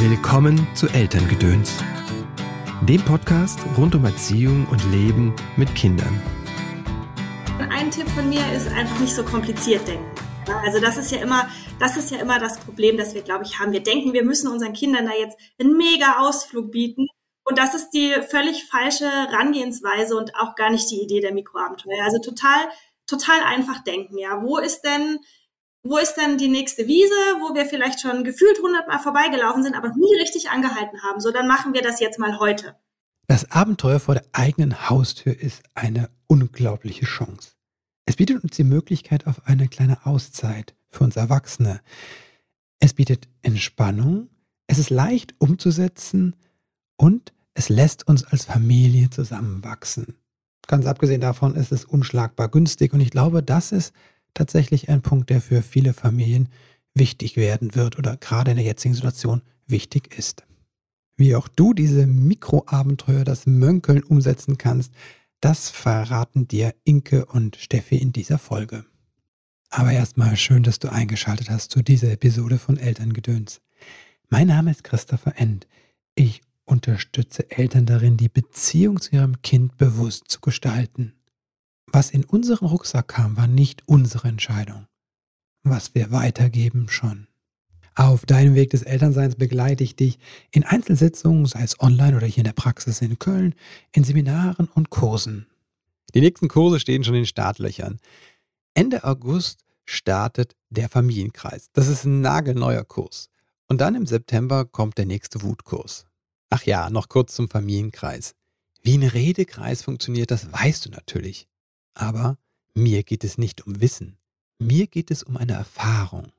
Willkommen zu Elterngedöns, dem Podcast rund um Erziehung und Leben mit Kindern. Ein Tipp von mir ist einfach nicht so kompliziert denken. Also das ist ja immer, das ist ja immer das Problem, das wir, glaube ich, haben. Wir denken, wir müssen unseren Kindern da jetzt einen mega Ausflug bieten. Und das ist die völlig falsche Herangehensweise und auch gar nicht die Idee der Mikroabenteuer. Also total, total einfach denken. Ja, wo ist denn wo ist denn die nächste Wiese, wo wir vielleicht schon gefühlt hundertmal vorbeigelaufen sind, aber nie richtig angehalten haben. So, dann machen wir das jetzt mal heute. Das Abenteuer vor der eigenen Haustür ist eine unglaubliche Chance. Es bietet uns die Möglichkeit auf eine kleine Auszeit für uns Erwachsene. Es bietet Entspannung, es ist leicht umzusetzen und es lässt uns als Familie zusammenwachsen. Ganz abgesehen davon ist es unschlagbar günstig und ich glaube, das ist tatsächlich ein Punkt, der für viele Familien wichtig werden wird oder gerade in der jetzigen Situation wichtig ist. Wie auch du diese Mikroabenteuer, das Mönkeln umsetzen kannst, das verraten dir Inke und Steffi in dieser Folge. Aber erstmal schön, dass du eingeschaltet hast zu dieser Episode von Elterngedöns. Mein Name ist Christopher End. Ich unterstütze Eltern darin, die Beziehung zu ihrem Kind bewusst zu gestalten. Was in unseren Rucksack kam, war nicht unsere Entscheidung. Was wir weitergeben, schon. Auf deinem Weg des Elternseins begleite ich dich in Einzelsitzungen, sei es online oder hier in der Praxis in Köln, in Seminaren und Kursen. Die nächsten Kurse stehen schon in Startlöchern. Ende August startet der Familienkreis. Das ist ein nagelneuer Kurs. Und dann im September kommt der nächste Wutkurs. Ach ja, noch kurz zum Familienkreis. Wie ein Redekreis funktioniert, das weißt du natürlich. Aber mir geht es nicht um Wissen, mir geht es um eine Erfahrung.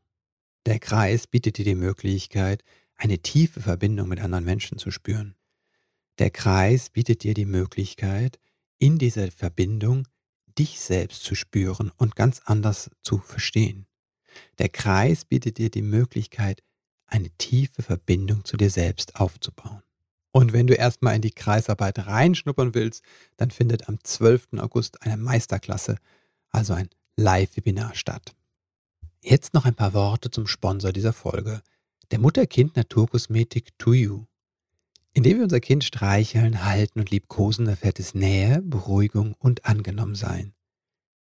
Der Kreis bietet dir die Möglichkeit, eine tiefe Verbindung mit anderen Menschen zu spüren. Der Kreis bietet dir die Möglichkeit, in dieser Verbindung dich selbst zu spüren und ganz anders zu verstehen. Der Kreis bietet dir die Möglichkeit, eine tiefe Verbindung zu dir selbst aufzubauen. Und wenn du erstmal in die Kreisarbeit reinschnuppern willst, dann findet am 12. August eine Meisterklasse, also ein Live-Webinar statt. Jetzt noch ein paar Worte zum Sponsor dieser Folge, der Mutter-Kind Naturkosmetik To You. Indem wir unser Kind streicheln, halten und liebkosen, erfährt es Nähe, Beruhigung und Angenommensein.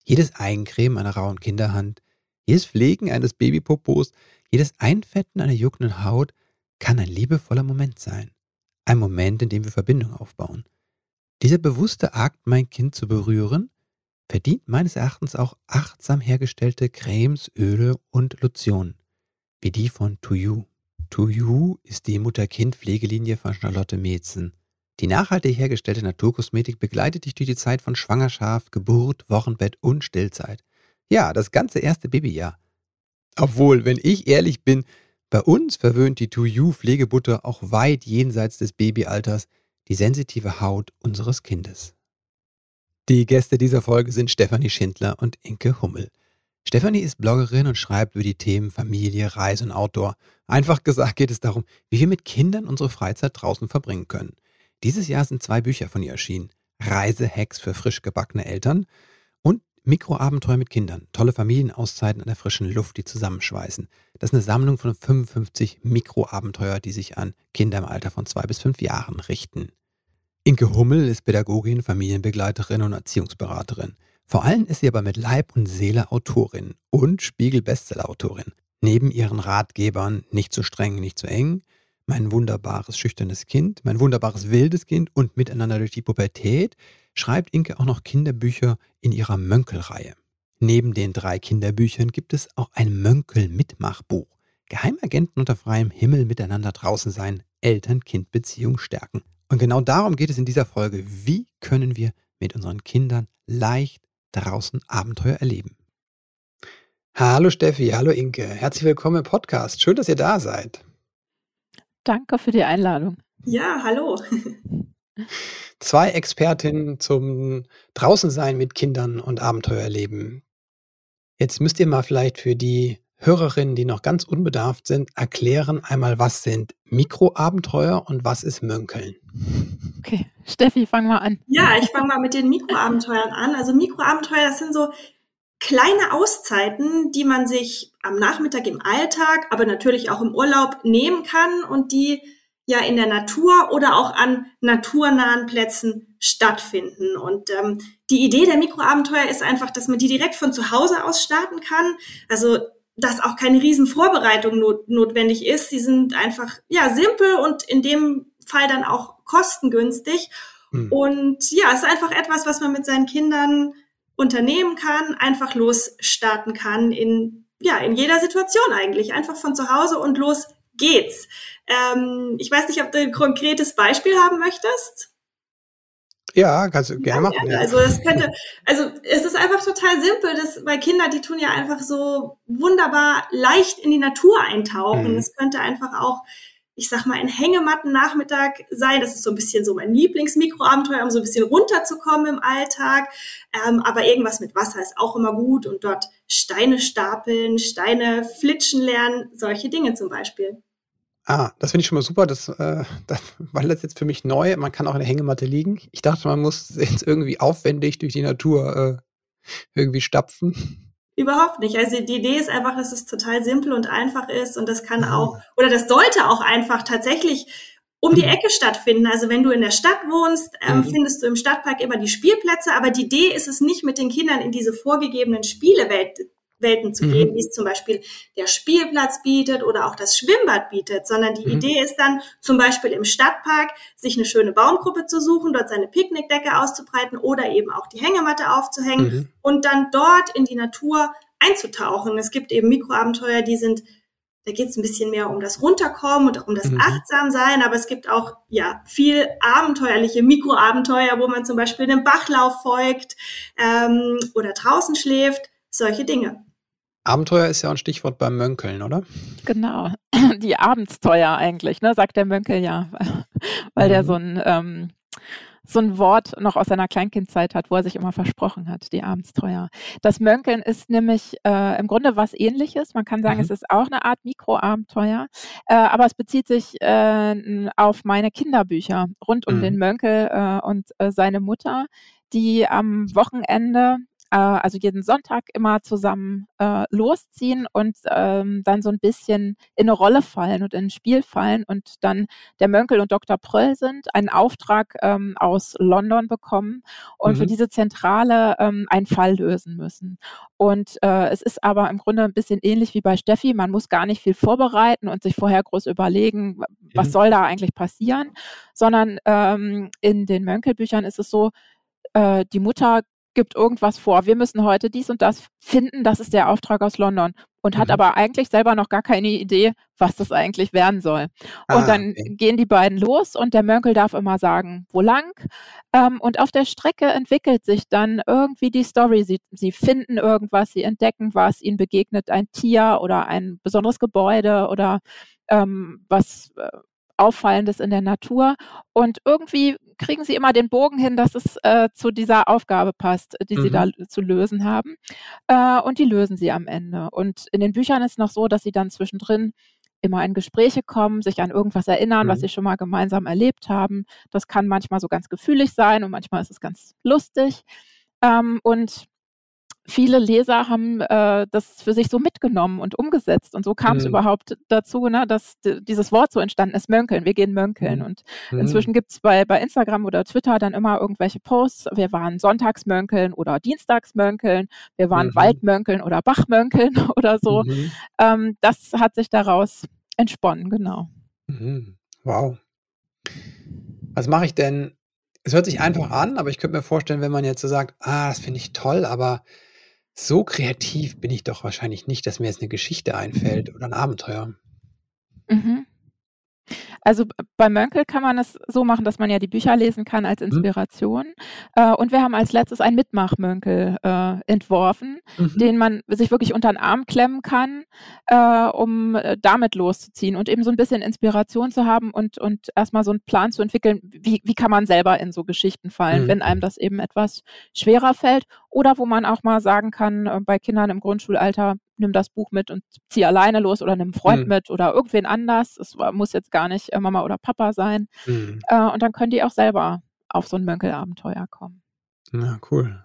Jedes Eincremen einer rauen Kinderhand, jedes Pflegen eines Babypopos, jedes Einfetten einer juckenden Haut kann ein liebevoller Moment sein. Ein Moment, in dem wir Verbindung aufbauen. Dieser bewusste Akt, mein Kind zu berühren, verdient meines Erachtens auch achtsam hergestellte Cremes, Öle und Lotionen, wie die von To You. To You ist die Mutter-Kind-Pflegelinie von Charlotte Metzen. Die nachhaltig hergestellte Naturkosmetik begleitet dich durch die Zeit von Schwangerschaft, Geburt, Wochenbett und Stillzeit. Ja, das ganze erste Babyjahr. Obwohl, wenn ich ehrlich bin, bei uns verwöhnt die To You Pflegebutter auch weit jenseits des Babyalters die sensitive Haut unseres Kindes. Die Gäste dieser Folge sind Stefanie Schindler und Inke Hummel. Stefanie ist Bloggerin und schreibt über die Themen Familie, Reise und Outdoor. Einfach gesagt geht es darum, wie wir mit Kindern unsere Freizeit draußen verbringen können. Dieses Jahr sind zwei Bücher von ihr erschienen. Reisehacks für frisch gebackene Eltern Mikroabenteuer mit Kindern, tolle Familienauszeiten an der frischen Luft, die zusammenschweißen. Das ist eine Sammlung von 55 Mikroabenteuer, die sich an Kinder im Alter von zwei bis fünf Jahren richten. Inke Hummel ist Pädagogin, Familienbegleiterin und Erziehungsberaterin. Vor allem ist sie aber mit Leib und Seele Autorin und Spiegel-Bestseller-Autorin. Neben ihren Ratgebern Nicht zu streng, nicht zu eng, Mein wunderbares schüchternes Kind, Mein wunderbares wildes Kind und Miteinander durch die Pubertät schreibt Inke auch noch Kinderbücher in ihrer Mönkelreihe. Neben den drei Kinderbüchern gibt es auch ein Mönkel-Mitmachbuch. Geheimagenten unter freiem Himmel miteinander draußen sein, Eltern-Kind-Beziehung stärken. Und genau darum geht es in dieser Folge. Wie können wir mit unseren Kindern leicht draußen Abenteuer erleben? Hallo Steffi, hallo Inke. Herzlich willkommen im Podcast. Schön, dass ihr da seid. Danke für die Einladung. Ja, hallo. Zwei Expertinnen zum Draußensein mit Kindern und Abenteuer erleben. Jetzt müsst ihr mal vielleicht für die Hörerinnen, die noch ganz unbedarft sind, erklären einmal, was sind Mikroabenteuer und was ist Mönkeln. Okay, Steffi, fang mal an. Ja, ich fange mal mit den Mikroabenteuern an. Also Mikroabenteuer, das sind so kleine Auszeiten, die man sich am Nachmittag im Alltag, aber natürlich auch im Urlaub nehmen kann und die ja in der Natur oder auch an naturnahen Plätzen stattfinden. Und ähm, die Idee der Mikroabenteuer ist einfach, dass man die direkt von zu Hause aus starten kann. Also dass auch keine riesen Vorbereitung not notwendig ist. Sie sind einfach ja simpel und in dem Fall dann auch kostengünstig. Hm. Und ja, es ist einfach etwas, was man mit seinen Kindern unternehmen kann, einfach losstarten kann in ja in jeder Situation eigentlich, einfach von zu Hause und los geht's. Ähm, ich weiß nicht, ob du ein konkretes Beispiel haben möchtest. Ja, kannst du gerne machen. Ja. Also es könnte, also es ist einfach total simpel, dass, weil Kinder, die tun ja einfach so wunderbar leicht in die Natur eintauchen. Mhm. Es könnte einfach auch, ich sag mal, ein Hängematten-Nachmittag sein. Das ist so ein bisschen so mein Lieblingsmikroabenteuer, um so ein bisschen runterzukommen im Alltag. Ähm, aber irgendwas mit Wasser ist auch immer gut und dort Steine stapeln, Steine flitschen lernen, solche Dinge zum Beispiel. Ah, das finde ich schon mal super, das, äh, das, weil das jetzt für mich neu. Man kann auch in der Hängematte liegen. Ich dachte, man muss jetzt irgendwie aufwendig durch die Natur äh, irgendwie stapfen. Überhaupt nicht. Also die Idee ist einfach, dass es total simpel und einfach ist und das kann ah. auch, oder das sollte auch einfach tatsächlich um die mhm. Ecke stattfinden. Also wenn du in der Stadt wohnst, ähm, mhm. findest du im Stadtpark immer die Spielplätze, aber die Idee ist es nicht, mit den Kindern in diese vorgegebenen Spielewelt Welten zu gehen, mhm. wie es zum Beispiel der Spielplatz bietet oder auch das Schwimmbad bietet, sondern die mhm. Idee ist dann zum Beispiel im Stadtpark sich eine schöne Baumgruppe zu suchen, dort seine Picknickdecke auszubreiten oder eben auch die Hängematte aufzuhängen mhm. und dann dort in die Natur einzutauchen. Es gibt eben Mikroabenteuer, die sind da geht es ein bisschen mehr um das Runterkommen und auch um das mhm. Achtsamsein, aber es gibt auch ja viel abenteuerliche Mikroabenteuer, wo man zum Beispiel den Bachlauf folgt ähm, oder draußen schläft, solche Dinge. Abenteuer ist ja ein Stichwort beim Mönkeln, oder? Genau, die Abenteuer eigentlich, ne, sagt der Mönkel ja, weil mhm. der so ein, ähm, so ein Wort noch aus seiner Kleinkindzeit hat, wo er sich immer versprochen hat, die Abenteuer. Das Mönkeln ist nämlich äh, im Grunde was ähnliches. Man kann sagen, mhm. es ist auch eine Art Mikroabenteuer, äh, aber es bezieht sich äh, auf meine Kinderbücher rund um mhm. den Mönkel äh, und äh, seine Mutter, die am Wochenende also jeden Sonntag immer zusammen äh, losziehen und ähm, dann so ein bisschen in eine Rolle fallen und in ein Spiel fallen und dann der Mönkel und Dr. Pröll sind, einen Auftrag ähm, aus London bekommen und mhm. für diese Zentrale ähm, einen Fall lösen müssen. Und äh, es ist aber im Grunde ein bisschen ähnlich wie bei Steffi. Man muss gar nicht viel vorbereiten und sich vorher groß überlegen, was mhm. soll da eigentlich passieren, sondern ähm, in den Mönkelbüchern ist es so, äh, die Mutter gibt irgendwas vor. Wir müssen heute dies und das finden. Das ist der Auftrag aus London. Und mhm. hat aber eigentlich selber noch gar keine Idee, was das eigentlich werden soll. Ah, und dann okay. gehen die beiden los und der Mönkel darf immer sagen, wo lang. Ähm, und auf der Strecke entwickelt sich dann irgendwie die Story. Sie, sie finden irgendwas, sie entdecken was, ihnen begegnet ein Tier oder ein besonderes Gebäude oder ähm, was äh, Auffallendes in der Natur. Und irgendwie kriegen sie immer den Bogen hin, dass es äh, zu dieser Aufgabe passt, die mhm. sie da zu lösen haben. Äh, und die lösen sie am Ende. Und in den Büchern ist noch so, dass sie dann zwischendrin immer in Gespräche kommen, sich an irgendwas erinnern, mhm. was sie schon mal gemeinsam erlebt haben. Das kann manchmal so ganz gefühlig sein und manchmal ist es ganz lustig. Ähm, und viele Leser haben äh, das für sich so mitgenommen und umgesetzt. Und so kam es mhm. überhaupt dazu, ne, dass dieses Wort so entstanden ist, Mönkeln. Wir gehen Mönkeln. Mhm. Und mhm. inzwischen gibt es bei, bei Instagram oder Twitter dann immer irgendwelche Posts. Wir waren Sonntagsmönkeln oder Dienstagsmönkeln. Wir waren mhm. Waldmönkeln oder Bachmönkeln oder so. Mhm. Ähm, das hat sich daraus entsponnen, genau. Mhm. Wow. Was mache ich denn? Es hört sich einfach an, aber ich könnte mir vorstellen, wenn man jetzt so sagt, ah, das finde ich toll, aber so kreativ bin ich doch wahrscheinlich nicht, dass mir jetzt eine Geschichte einfällt oder ein Abenteuer. Mhm. Also bei Mönkel kann man es so machen, dass man ja die Bücher lesen kann als mhm. Inspiration. Mhm. und wir haben als letztes einen Mitmachmönkel äh, entworfen, mhm. den man sich wirklich unter den Arm klemmen kann, äh, um äh, damit loszuziehen und eben so ein bisschen Inspiration zu haben und, und erstmal so einen Plan zu entwickeln, wie, wie kann man selber in so Geschichten fallen, mhm. wenn einem das eben etwas schwerer fällt. Oder wo man auch mal sagen kann, äh, bei Kindern im Grundschulalter, nimm das Buch mit und zieh alleine los oder nimm einen Freund mhm. mit oder irgendwen anders. Es muss jetzt gar nicht äh, Mama oder Papa sein. Mhm. Äh, und dann können die auch selber auf so ein Mönkelabenteuer kommen. Ja, cool.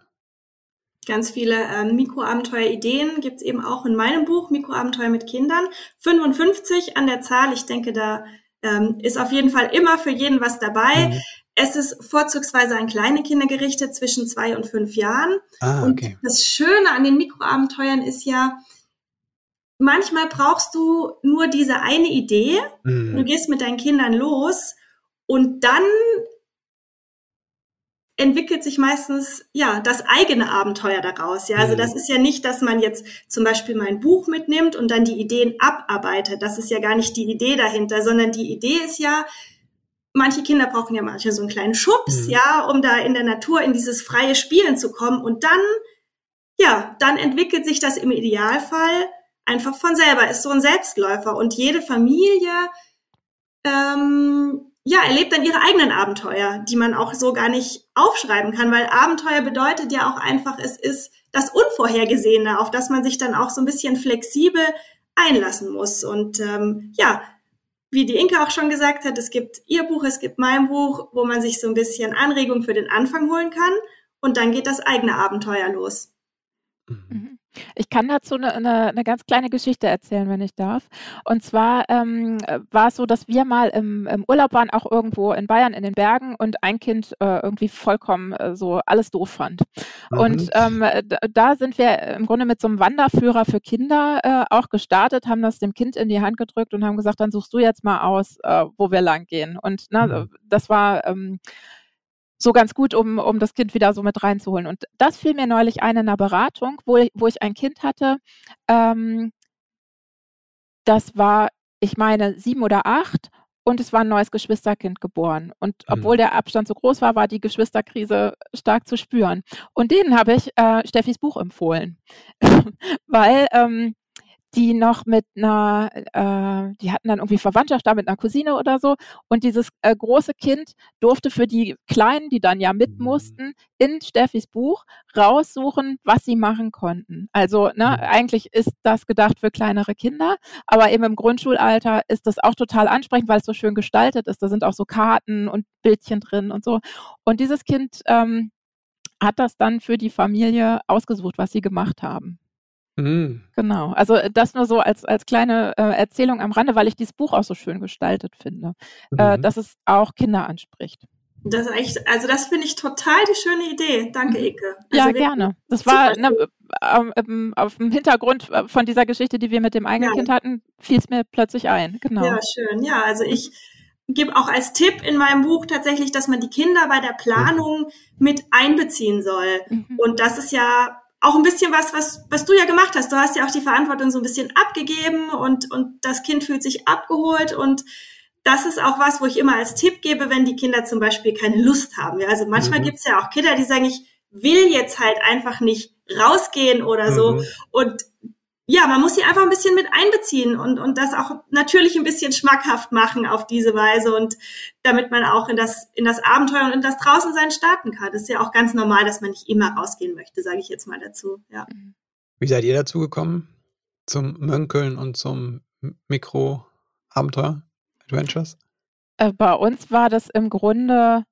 Ganz viele ähm, Mikroabenteuer-Ideen gibt es eben auch in meinem Buch Mikroabenteuer mit Kindern. 55 an der Zahl. Ich denke, da ähm, ist auf jeden Fall immer für jeden was dabei. Mhm. Es ist vorzugsweise an kleine Kinder gerichtet zwischen zwei und fünf Jahren. Ah, okay. Und das Schöne an den Mikroabenteuern ist ja, manchmal brauchst du nur diese eine Idee. Mhm. Du gehst mit deinen Kindern los und dann entwickelt sich meistens ja das eigene Abenteuer daraus. Ja, also mhm. das ist ja nicht, dass man jetzt zum Beispiel mein Buch mitnimmt und dann die Ideen abarbeitet. Das ist ja gar nicht die Idee dahinter, sondern die Idee ist ja, manche Kinder brauchen ja manche so einen kleinen Schubs, mhm. ja, um da in der Natur in dieses freie Spielen zu kommen und dann, ja, dann entwickelt sich das im Idealfall einfach von selber, ist so ein Selbstläufer und jede Familie ähm, ja, erlebt dann ihre eigenen Abenteuer, die man auch so gar nicht aufschreiben kann, weil Abenteuer bedeutet ja auch einfach, es ist das Unvorhergesehene, auf das man sich dann auch so ein bisschen flexibel einlassen muss. Und ähm, ja, wie die Inke auch schon gesagt hat, es gibt ihr Buch, es gibt mein Buch, wo man sich so ein bisschen Anregung für den Anfang holen kann und dann geht das eigene Abenteuer los. Mhm. Ich kann dazu eine, eine, eine ganz kleine Geschichte erzählen, wenn ich darf. Und zwar ähm, war es so, dass wir mal im, im, Urlaub waren, auch irgendwo in Bayern in den Bergen und ein Kind äh, irgendwie vollkommen äh, so alles doof fand. Mhm. Und ähm, da sind wir im Grunde mit so einem Wanderführer für Kinder äh, auch gestartet, haben das dem Kind in die Hand gedrückt und haben gesagt, dann suchst du jetzt mal aus, äh, wo wir lang gehen. Und na, mhm. das war ähm, so ganz gut, um, um das Kind wieder so mit reinzuholen. Und das fiel mir neulich ein in einer Beratung, wo, wo ich ein Kind hatte. Ähm, das war, ich meine, sieben oder acht und es war ein neues Geschwisterkind geboren. Und mhm. obwohl der Abstand so groß war, war die Geschwisterkrise stark zu spüren. Und denen habe ich äh, Steffis Buch empfohlen, weil ähm, die noch mit einer, äh, die hatten dann irgendwie Verwandtschaft da mit einer Cousine oder so. Und dieses äh, große Kind durfte für die Kleinen, die dann ja mit mhm. mussten, in Steffis Buch raussuchen, was sie machen konnten. Also ne, eigentlich ist das gedacht für kleinere Kinder, aber eben im Grundschulalter ist das auch total ansprechend, weil es so schön gestaltet ist. Da sind auch so Karten und Bildchen drin und so. Und dieses Kind ähm, hat das dann für die Familie ausgesucht, was sie gemacht haben. Mhm. Genau. Also äh, das nur so als, als kleine äh, Erzählung am Rande, weil ich dieses Buch auch so schön gestaltet finde, äh, mhm. äh, dass es auch Kinder anspricht. Das ist echt, also das finde ich total die schöne Idee. Danke, mhm. Ike. Also ja, gerne. Das war ne, ähm, auf dem Hintergrund äh, von dieser Geschichte, die wir mit dem eigenen ja. Kind hatten, fiel es mir plötzlich ein. Genau. Ja, schön. Ja, also ich gebe auch als Tipp in meinem Buch tatsächlich, dass man die Kinder bei der Planung mit einbeziehen soll. Mhm. Und das ist ja auch ein bisschen was, was, was du ja gemacht hast. Du hast ja auch die Verantwortung so ein bisschen abgegeben und, und das Kind fühlt sich abgeholt und das ist auch was, wo ich immer als Tipp gebe, wenn die Kinder zum Beispiel keine Lust haben. Ja, also manchmal mhm. gibt es ja auch Kinder, die sagen, ich will jetzt halt einfach nicht rausgehen oder so. Mhm. Und ja, man muss sie einfach ein bisschen mit einbeziehen und, und das auch natürlich ein bisschen schmackhaft machen auf diese Weise und damit man auch in das, in das Abenteuer und in das Draußensein starten kann. Das ist ja auch ganz normal, dass man nicht immer rausgehen möchte, sage ich jetzt mal dazu. Ja. Wie seid ihr dazu gekommen? Zum Mönkeln und zum Mikro-Abenteuer, Adventures? Äh, bei uns war das im Grunde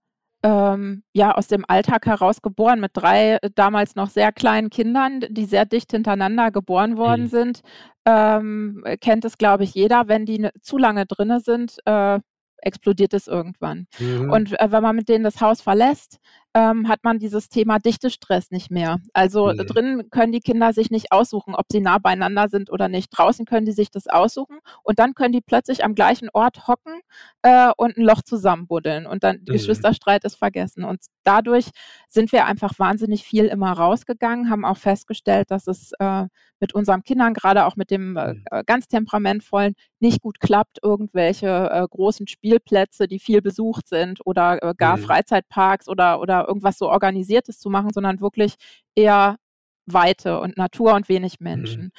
ähm, ja aus dem Alltag heraus geboren mit drei äh, damals noch sehr kleinen Kindern, die sehr dicht hintereinander geboren worden mhm. sind. Ähm, kennt es, glaube ich, jeder, wenn die ne, zu lange drinne sind, äh, explodiert es irgendwann. Mhm. Und äh, wenn man mit denen das Haus verlässt, ähm, hat man dieses Thema Dichtestress nicht mehr. Also nee. drinnen können die Kinder sich nicht aussuchen, ob sie nah beieinander sind oder nicht. Draußen können die sich das aussuchen und dann können die plötzlich am gleichen Ort hocken äh, und ein Loch zusammenbuddeln und dann mhm. Geschwisterstreit ist vergessen. Und dadurch sind wir einfach wahnsinnig viel immer rausgegangen, haben auch festgestellt, dass es äh, mit unseren Kindern, gerade auch mit dem äh, mhm. äh ganz temperamentvollen, nicht gut klappt, irgendwelche äh, großen Spielplätze, die viel besucht sind oder äh, gar mhm. Freizeitparks oder, oder irgendwas so Organisiertes zu machen, sondern wirklich eher Weite und Natur und wenig Menschen. Mhm.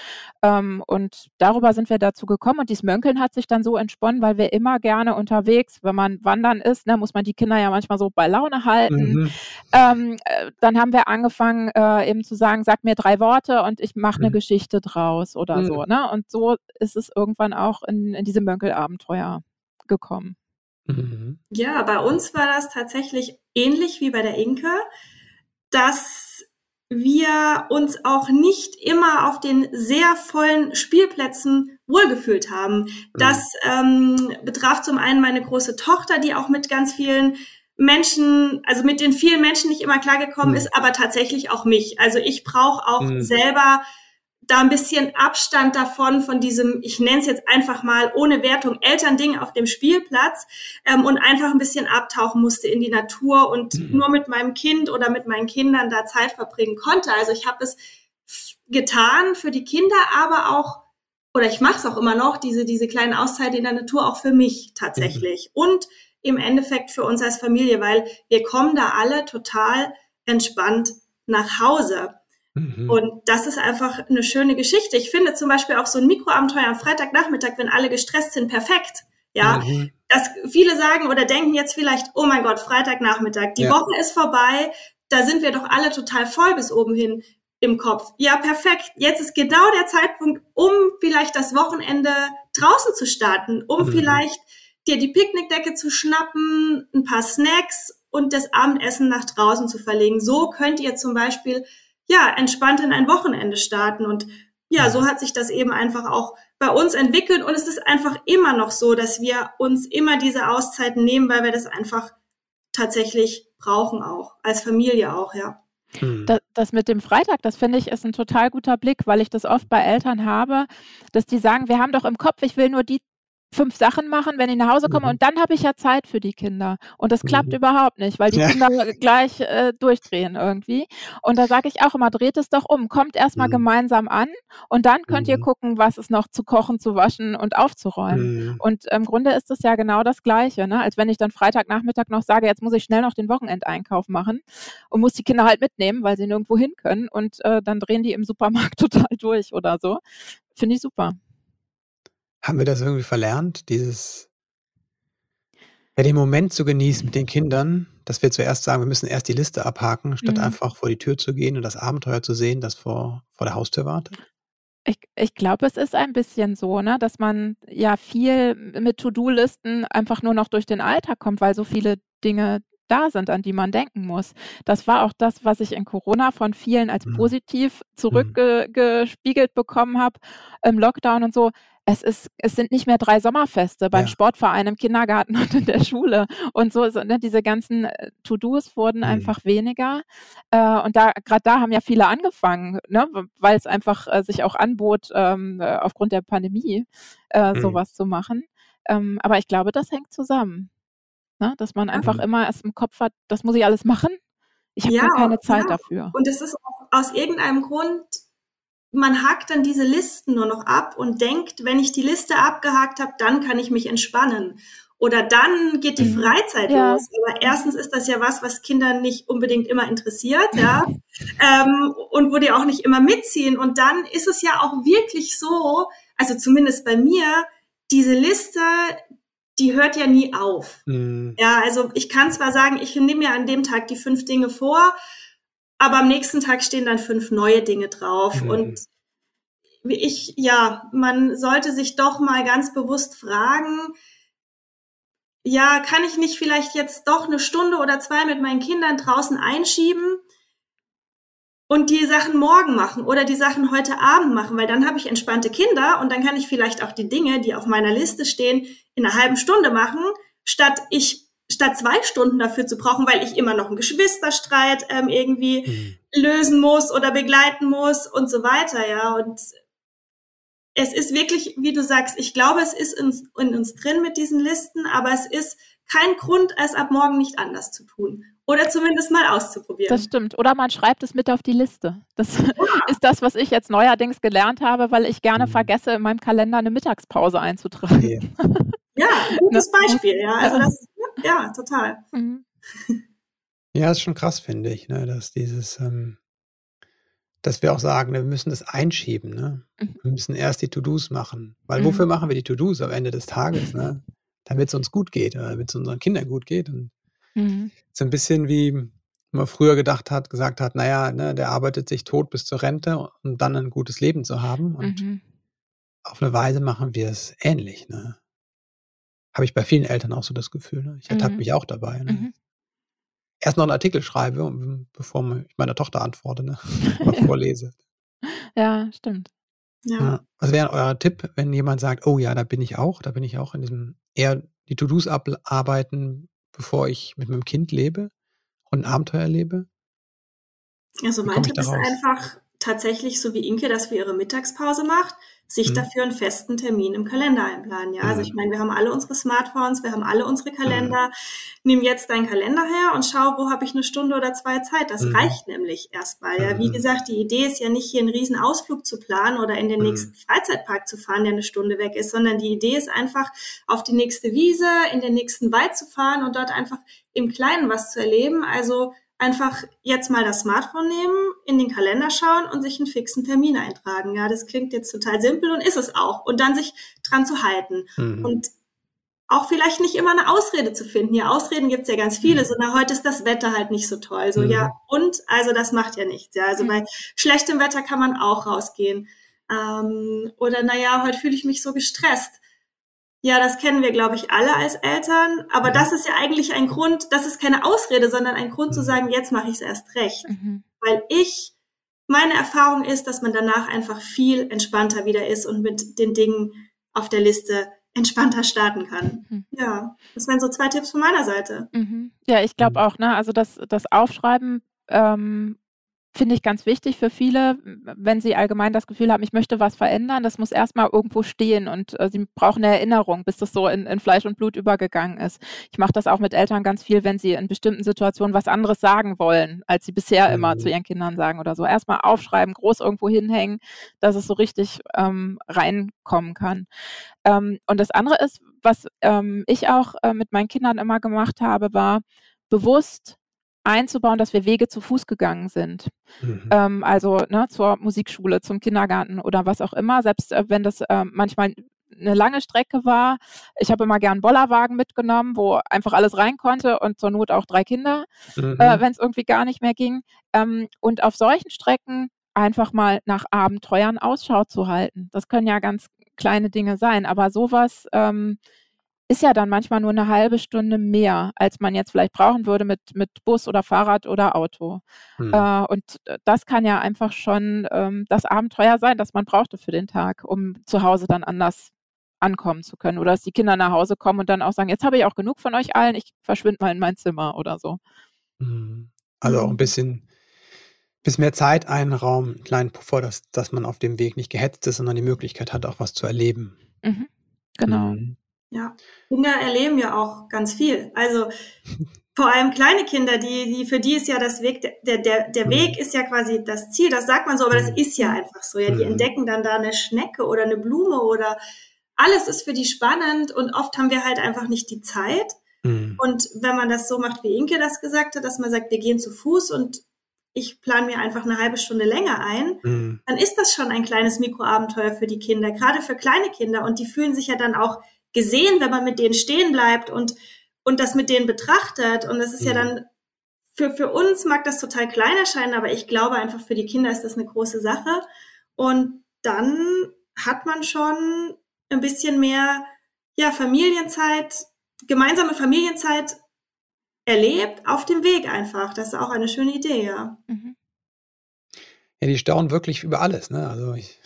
Ähm, und darüber sind wir dazu gekommen. Und dieses Mönkeln hat sich dann so entsponnen, weil wir immer gerne unterwegs, wenn man wandern ist, ne, muss man die Kinder ja manchmal so bei Laune halten. Mhm. Ähm, äh, dann haben wir angefangen, äh, eben zu sagen, sag mir drei Worte und ich mache eine mhm. Geschichte draus oder mhm. so. Ne? Und so ist es irgendwann auch in, in diese Mönkelabenteuer gekommen. Mhm. Ja, bei uns war das tatsächlich ähnlich wie bei der Inke, dass wir uns auch nicht immer auf den sehr vollen Spielplätzen wohlgefühlt haben. Das ähm, betraf zum einen meine große Tochter, die auch mit ganz vielen Menschen, also mit den vielen Menschen nicht immer klargekommen mhm. ist, aber tatsächlich auch mich. Also ich brauche auch mhm. selber da ein bisschen Abstand davon, von diesem, ich nenne es jetzt einfach mal ohne Wertung, Elternding auf dem Spielplatz ähm, und einfach ein bisschen abtauchen musste in die Natur und mhm. nur mit meinem Kind oder mit meinen Kindern da Zeit verbringen konnte. Also ich habe es getan für die Kinder, aber auch, oder ich mache es auch immer noch, diese, diese kleinen Auszeiten in der Natur auch für mich tatsächlich. Mhm. Und im Endeffekt für uns als Familie, weil wir kommen da alle total entspannt nach Hause. Mhm. Und das ist einfach eine schöne Geschichte. Ich finde zum Beispiel auch so ein Mikroabenteuer am Freitagnachmittag, wenn alle gestresst sind, perfekt. Ja, mhm. dass viele sagen oder denken jetzt vielleicht, oh mein Gott, Freitagnachmittag, die ja. Woche ist vorbei, da sind wir doch alle total voll bis oben hin im Kopf. Ja, perfekt. Jetzt ist genau der Zeitpunkt, um vielleicht das Wochenende draußen zu starten, um mhm. vielleicht dir die Picknickdecke zu schnappen, ein paar Snacks und das Abendessen nach draußen zu verlegen. So könnt ihr zum Beispiel ja entspannt in ein Wochenende starten und ja, so hat sich das eben einfach auch bei uns entwickelt und es ist einfach immer noch so, dass wir uns immer diese Auszeiten nehmen, weil wir das einfach tatsächlich brauchen auch, als Familie auch, ja. Hm. Das, das, mit dem Freitag, das finde ich, ist ein total guter Blick, weil ich das oft bei Eltern habe, dass die sagen, wir haben doch im Kopf, ich will nur die fünf Sachen machen, wenn ich nach Hause komme mhm. und dann habe ich ja Zeit für die Kinder. Und das klappt mhm. überhaupt nicht, weil die ja. Kinder gleich äh, durchdrehen irgendwie. Und da sage ich auch immer, dreht es doch um, kommt erstmal mhm. gemeinsam an und dann könnt ihr mhm. gucken, was es noch zu kochen, zu waschen und aufzuräumen. Mhm. Und im Grunde ist es ja genau das Gleiche, ne? als wenn ich dann Freitagnachmittag noch sage, jetzt muss ich schnell noch den Wochenendeinkauf machen und muss die Kinder halt mitnehmen, weil sie nirgendwo hin können und äh, dann drehen die im Supermarkt total durch oder so. Finde ich super. Haben wir das irgendwie verlernt, dieses ja, den Moment zu genießen mit den Kindern, dass wir zuerst sagen, wir müssen erst die Liste abhaken, statt Mhm. einfach vor die Tür zu gehen und das Abenteuer zu sehen, das vor vor der Haustür wartet? Ich ich glaube, es ist ein bisschen so, ne, dass man ja viel mit To-do-Listen einfach nur noch durch den Alltag kommt, weil so viele Dinge da sind, an die man denken muss. Das war auch das, was ich in Corona von vielen als Mhm. positiv Mhm. zurückgespiegelt bekommen habe im Lockdown und so es ist, es sind nicht mehr drei Sommerfeste beim ja. Sportverein, im Kindergarten und in der Schule und so, so ne, diese ganzen äh, To-Dos wurden mhm. einfach weniger. Äh, und da, gerade da haben ja viele angefangen, ne, weil es einfach äh, sich auch anbot, ähm, äh, aufgrund der Pandemie äh, mhm. sowas zu machen. Ähm, aber ich glaube, das hängt zusammen. Ne? Dass man einfach mhm. immer erst im Kopf hat, das muss ich alles machen. Ich habe ja, keine Zeit ja. dafür. Und es ist auch aus irgendeinem Grund man hakt dann diese Listen nur noch ab und denkt, wenn ich die Liste abgehakt habe, dann kann ich mich entspannen. Oder dann geht die mhm. Freizeit ja. los. Aber erstens ist das ja was, was Kinder nicht unbedingt immer interessiert, ja. ähm, und wo die auch nicht immer mitziehen. Und dann ist es ja auch wirklich so, also zumindest bei mir, diese Liste, die hört ja nie auf. Mhm. Ja, also ich kann zwar sagen, ich nehme mir an dem Tag die fünf Dinge vor, aber am nächsten Tag stehen dann fünf neue Dinge drauf. Mhm. Und ich, ja, man sollte sich doch mal ganz bewusst fragen, ja, kann ich nicht vielleicht jetzt doch eine Stunde oder zwei mit meinen Kindern draußen einschieben und die Sachen morgen machen oder die Sachen heute Abend machen, weil dann habe ich entspannte Kinder und dann kann ich vielleicht auch die Dinge, die auf meiner Liste stehen, in einer halben Stunde machen, statt ich statt zwei Stunden dafür zu brauchen, weil ich immer noch einen Geschwisterstreit ähm, irgendwie mhm. lösen muss oder begleiten muss und so weiter, ja. Und es ist wirklich, wie du sagst, ich glaube, es ist in, in uns drin mit diesen Listen, aber es ist kein Grund, es ab morgen nicht anders zu tun. Oder zumindest mal auszuprobieren. Das stimmt. Oder man schreibt es mit auf die Liste. Das ja. ist das, was ich jetzt neuerdings gelernt habe, weil ich gerne mhm. vergesse, in meinem Kalender eine Mittagspause einzutragen. Okay. Ja, gutes Beispiel, ja. Also das, ja, total. Mhm. Ja, ist schon krass, finde ich, ne, dass dieses, ähm, dass wir auch sagen, wir müssen das einschieben, ne? Mhm. Wir müssen erst die To-Dos machen. Weil mhm. wofür machen wir die To-Dos am Ende des Tages, ne? Damit es uns gut geht, oder damit es unseren Kindern gut geht. Und mhm. so ein bisschen wie man früher gedacht hat, gesagt hat, naja, ne, der arbeitet sich tot bis zur Rente, um dann ein gutes Leben zu haben. Und mhm. auf eine Weise machen wir es ähnlich, ne? Habe ich bei vielen Eltern auch so das Gefühl. Ne? Ich ertappe mhm. mich auch dabei. Ne? Mhm. erst noch einen Artikel schreibe, bevor ich meiner Tochter antworte, ne? vorlese. Ja, stimmt. Ja. Was wäre euer Tipp, wenn jemand sagt, oh ja, da bin ich auch, da bin ich auch in diesem eher die To-Dos abarbeiten, bevor ich mit meinem Kind lebe und ein Abenteuer lebe? Also mein Tipp ist einfach tatsächlich so wie Inke das für ihre Mittagspause macht, sich mhm. dafür einen festen Termin im Kalender einplanen. Ja, mhm. also ich mhm. meine, wir haben alle unsere Smartphones, wir haben alle unsere Kalender. Mhm. Nimm jetzt deinen Kalender her und schau, wo habe ich eine Stunde oder zwei Zeit. Das mhm. reicht nämlich erstmal. Ja, wie mhm. gesagt, die Idee ist ja nicht hier einen riesen Ausflug zu planen oder in den nächsten Freizeitpark zu fahren, der eine Stunde weg ist, sondern die Idee ist einfach auf die nächste Wiese, in den nächsten Wald zu fahren und dort einfach im Kleinen was zu erleben. Also einfach jetzt mal das Smartphone nehmen, in den Kalender schauen und sich einen fixen Termin eintragen. Ja, das klingt jetzt total simpel und ist es auch. Und dann sich dran zu halten. Mhm. Und auch vielleicht nicht immer eine Ausrede zu finden. Ja, Ausreden gibt's ja ganz viele, mhm. so na, heute ist das Wetter halt nicht so toll. So, mhm. ja, und also das macht ja nichts. Ja, also mhm. bei schlechtem Wetter kann man auch rausgehen. Ähm, oder naja, heute fühle ich mich so gestresst. Ja, das kennen wir, glaube ich, alle als Eltern. Aber mhm. das ist ja eigentlich ein Grund, das ist keine Ausrede, sondern ein Grund zu mhm. sagen, jetzt mache ich es erst recht. Mhm. Weil ich, meine Erfahrung ist, dass man danach einfach viel entspannter wieder ist und mit den Dingen auf der Liste entspannter starten kann. Mhm. Ja, das wären so zwei Tipps von meiner Seite. Mhm. Ja, ich glaube mhm. auch, ne, also das, das Aufschreiben ähm, finde ich ganz wichtig für viele, wenn sie allgemein das Gefühl haben, ich möchte was verändern, das muss erstmal irgendwo stehen und äh, sie brauchen eine Erinnerung, bis das so in, in Fleisch und Blut übergegangen ist. Ich mache das auch mit Eltern ganz viel, wenn sie in bestimmten Situationen was anderes sagen wollen, als sie bisher mhm. immer zu ihren Kindern sagen oder so. Erstmal aufschreiben, groß irgendwo hinhängen, dass es so richtig ähm, reinkommen kann. Ähm, und das andere ist, was ähm, ich auch äh, mit meinen Kindern immer gemacht habe, war bewusst einzubauen, dass wir Wege zu Fuß gegangen sind. Mhm. Ähm, also ne, zur Musikschule, zum Kindergarten oder was auch immer, selbst äh, wenn das äh, manchmal eine lange Strecke war. Ich habe immer gern Bollerwagen mitgenommen, wo einfach alles rein konnte und zur Not auch drei Kinder, mhm. äh, wenn es irgendwie gar nicht mehr ging. Ähm, und auf solchen Strecken einfach mal nach Abenteuern Ausschau zu halten. Das können ja ganz kleine Dinge sein, aber sowas ähm, ist ja dann manchmal nur eine halbe Stunde mehr, als man jetzt vielleicht brauchen würde mit, mit Bus oder Fahrrad oder Auto. Hm. Äh, und das kann ja einfach schon ähm, das Abenteuer sein, das man brauchte für den Tag, um zu Hause dann anders ankommen zu können. Oder dass die Kinder nach Hause kommen und dann auch sagen, jetzt habe ich auch genug von euch allen, ich verschwinde mal in mein Zimmer oder so. Hm. Also auch ein bisschen, bisschen mehr Zeit einraum, einen kleinen Puffer, dass, dass man auf dem Weg nicht gehetzt ist, sondern die Möglichkeit hat, auch was zu erleben. Mhm. Genau. Mhm. Ja, Kinder erleben ja auch ganz viel. Also vor allem kleine Kinder, die, die für die ist ja das Weg, der, der, der mhm. Weg ist ja quasi das Ziel, das sagt man so, aber das mhm. ist ja einfach so. Ja, die mhm. entdecken dann da eine Schnecke oder eine Blume oder alles ist für die spannend und oft haben wir halt einfach nicht die Zeit. Und wenn man das so macht, wie Inke das gesagt hat, dass man sagt, wir gehen zu Fuß und ich plane mir einfach eine halbe Stunde länger ein, mhm. dann ist das schon ein kleines Mikroabenteuer für die Kinder, gerade für kleine Kinder. Und die fühlen sich ja dann auch gesehen, wenn man mit denen stehen bleibt und, und das mit denen betrachtet. Und das ist ja, ja mhm. dann, für, für uns mag das total klein erscheinen, aber ich glaube einfach für die Kinder ist das eine große Sache. Und dann hat man schon ein bisschen mehr, ja, Familienzeit, gemeinsame Familienzeit erlebt auf dem Weg einfach. Das ist auch eine schöne Idee, ja. Mhm. Ja, die staunen wirklich über alles, ne? Also ich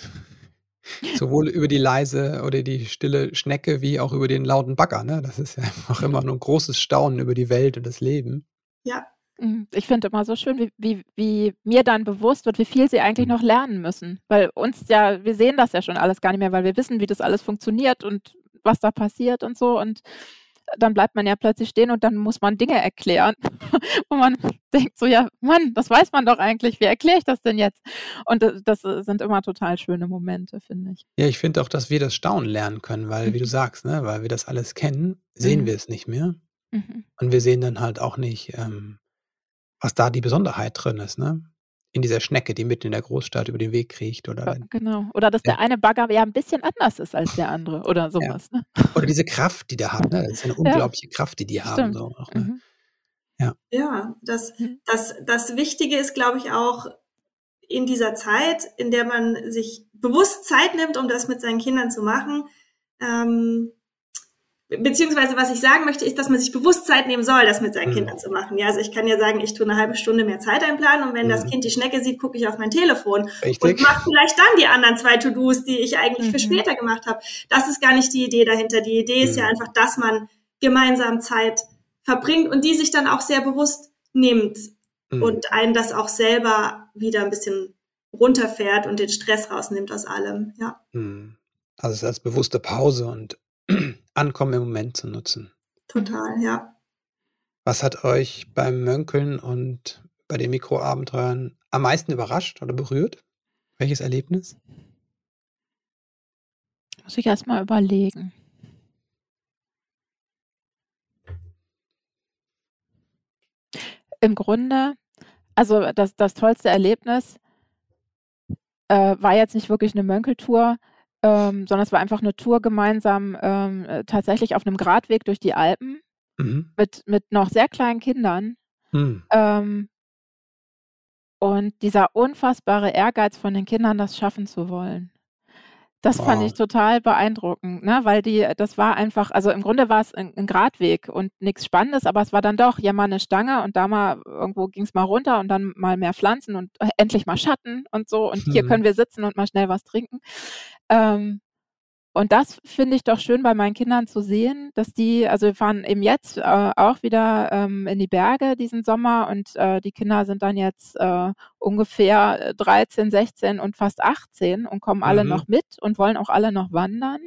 Sowohl über die leise oder die stille Schnecke wie auch über den lauten Bagger. Ne? Das ist ja einfach immer nur ein großes Staunen über die Welt und das Leben. Ja. Mhm. Ich finde immer so schön, wie, wie, wie, mir dann bewusst wird, wie viel sie eigentlich noch lernen müssen. Weil uns ja, wir sehen das ja schon alles gar nicht mehr, weil wir wissen, wie das alles funktioniert und was da passiert und so. Und dann bleibt man ja plötzlich stehen und dann muss man Dinge erklären, wo man denkt so, ja, Mann, das weiß man doch eigentlich, wie erkläre ich das denn jetzt? Und das, das sind immer total schöne Momente, finde ich. Ja, ich finde auch, dass wir das Staunen lernen können, weil, wie du mhm. sagst, ne, weil wir das alles kennen, sehen mhm. wir es nicht mehr. Mhm. Und wir sehen dann halt auch nicht, ähm, was da die Besonderheit drin ist, ne? In dieser Schnecke, die mitten in der Großstadt über den Weg kriecht. Oder genau. Oder dass der eine Bagger ja ein bisschen anders ist als der andere oder sowas. Ja. Ne? Oder diese Kraft, die der hat. Ne? Das ist eine unglaubliche ja. Kraft, die die haben. So auch, ne? mhm. Ja, ja das, mhm. das, das Wichtige ist, glaube ich, auch in dieser Zeit, in der man sich bewusst Zeit nimmt, um das mit seinen Kindern zu machen, ähm, beziehungsweise was ich sagen möchte, ist, dass man sich bewusst Zeit nehmen soll, das mit seinen mhm. Kindern zu machen. Ja, also ich kann ja sagen, ich tue eine halbe Stunde mehr Zeit einplanen und wenn mhm. das Kind die Schnecke sieht, gucke ich auf mein Telefon Richtig. und mache vielleicht dann die anderen zwei To-Dos, die ich eigentlich mhm. für später gemacht habe. Das ist gar nicht die Idee dahinter. Die Idee ist ja mhm. einfach, dass man gemeinsam Zeit verbringt und die sich dann auch sehr bewusst nimmt mhm. und einen das auch selber wieder ein bisschen runterfährt und den Stress rausnimmt aus allem. Ja. Mhm. Also es ist als bewusste Pause und Ankommen im Moment zu nutzen. Total, ja. Was hat euch beim Mönkeln und bei den Mikroabenteuern am meisten überrascht oder berührt? Welches Erlebnis? Muss ich erst mal überlegen. Im Grunde, also das, das tollste Erlebnis äh, war jetzt nicht wirklich eine Mönkeltour, ähm, sondern es war einfach eine Tour gemeinsam ähm, äh, tatsächlich auf einem Gradweg durch die Alpen mhm. mit, mit noch sehr kleinen Kindern. Mhm. Ähm, und dieser unfassbare Ehrgeiz von den Kindern, das schaffen zu wollen. Das wow. fand ich total beeindruckend, ne? weil die, das war einfach, also im Grunde war es ein, ein Gradweg und nichts Spannendes, aber es war dann doch, ja mal eine Stange und da mal irgendwo ging es mal runter und dann mal mehr Pflanzen und äh, endlich mal Schatten und so und hier mhm. können wir sitzen und mal schnell was trinken. Ähm, und das finde ich doch schön bei meinen Kindern zu sehen, dass die, also wir fahren eben jetzt äh, auch wieder ähm, in die Berge diesen Sommer und äh, die Kinder sind dann jetzt äh, ungefähr 13, 16 und fast 18 und kommen alle mhm. noch mit und wollen auch alle noch wandern.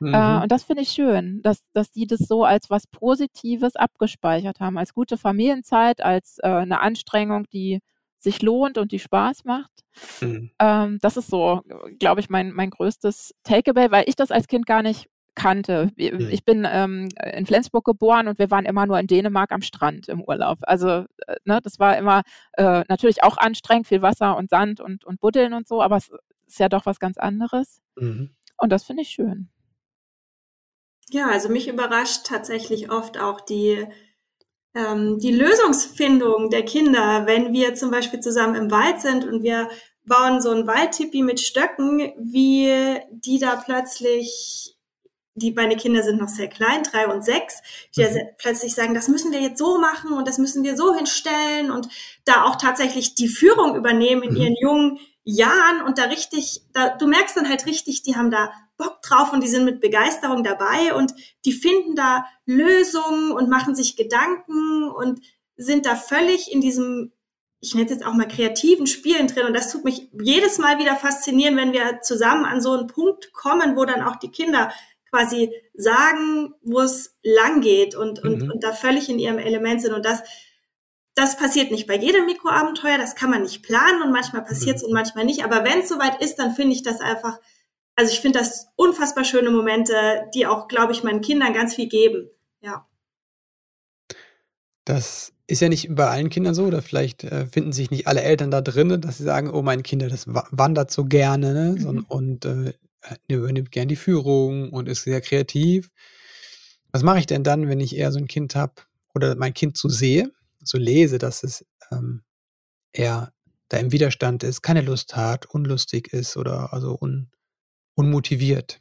Äh, mhm. und das finde ich schön, dass, dass die das so als was Positives abgespeichert haben, als gute Familienzeit, als äh, eine Anstrengung, die sich lohnt und die Spaß macht. Mhm. Ähm, das ist so, glaube ich, mein, mein größtes Takeaway, weil ich das als Kind gar nicht kannte. Mhm. Ich bin ähm, in Flensburg geboren und wir waren immer nur in Dänemark am Strand im Urlaub. Also äh, ne, das war immer äh, natürlich auch anstrengend, viel Wasser und Sand und, und Buddeln und so, aber es ist ja doch was ganz anderes. Mhm. Und das finde ich schön. Ja, also mich überrascht tatsächlich oft auch die ähm, die Lösungsfindung der Kinder, wenn wir zum Beispiel zusammen im Wald sind und wir bauen so ein Waldtipi mit Stöcken, wie die da plötzlich, die meine Kinder sind noch sehr klein, drei und sechs, die mhm. plötzlich sagen, das müssen wir jetzt so machen und das müssen wir so hinstellen und da auch tatsächlich die Führung übernehmen in mhm. ihren jungen Jahren und da richtig, da, du merkst dann halt richtig, die haben da Bock drauf und die sind mit Begeisterung dabei und die finden da Lösungen und machen sich Gedanken und sind da völlig in diesem, ich nenne es jetzt auch mal kreativen Spielen drin. Und das tut mich jedes Mal wieder faszinieren, wenn wir zusammen an so einen Punkt kommen, wo dann auch die Kinder quasi sagen, wo es lang geht und, und, mhm. und da völlig in ihrem Element sind. Und das, das passiert nicht bei jedem Mikroabenteuer, das kann man nicht planen und manchmal passiert es mhm. und manchmal nicht. Aber wenn es soweit ist, dann finde ich das einfach also ich finde das unfassbar schöne Momente, die auch, glaube ich, meinen Kindern ganz viel geben. Ja. Das ist ja nicht bei allen Kindern so, oder vielleicht äh, finden sich nicht alle Eltern da drin, dass sie sagen, oh, mein Kind, das wandert so gerne ne? mhm. und, und äh, übernimmt gern die Führung und ist sehr kreativ. Was mache ich denn dann, wenn ich eher so ein Kind habe oder mein Kind so sehe, so lese, dass es ähm, eher da im Widerstand ist, keine Lust hat, unlustig ist oder also un, unmotiviert?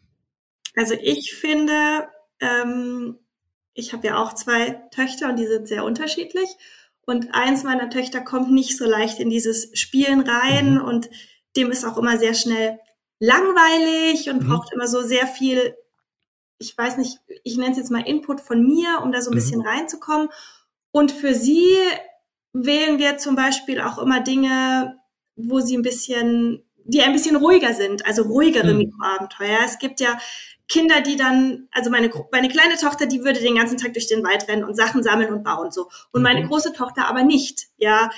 Also ich finde, ähm, ich habe ja auch zwei Töchter und die sind sehr unterschiedlich. Und eins meiner Töchter kommt nicht so leicht in dieses Spielen rein mhm. und dem ist auch immer sehr schnell langweilig und mhm. braucht immer so sehr viel, ich weiß nicht, ich nenne es jetzt mal Input von mir, um da so ein mhm. bisschen reinzukommen. Und für sie wählen wir zum Beispiel auch immer Dinge, wo sie ein bisschen die ein bisschen ruhiger sind, also ruhigere mhm. Mikroabenteuer. Es gibt ja Kinder, die dann, also meine, meine kleine Tochter, die würde den ganzen Tag durch den Wald rennen und Sachen sammeln und bauen so. Und mhm. meine große Tochter aber nicht, ja.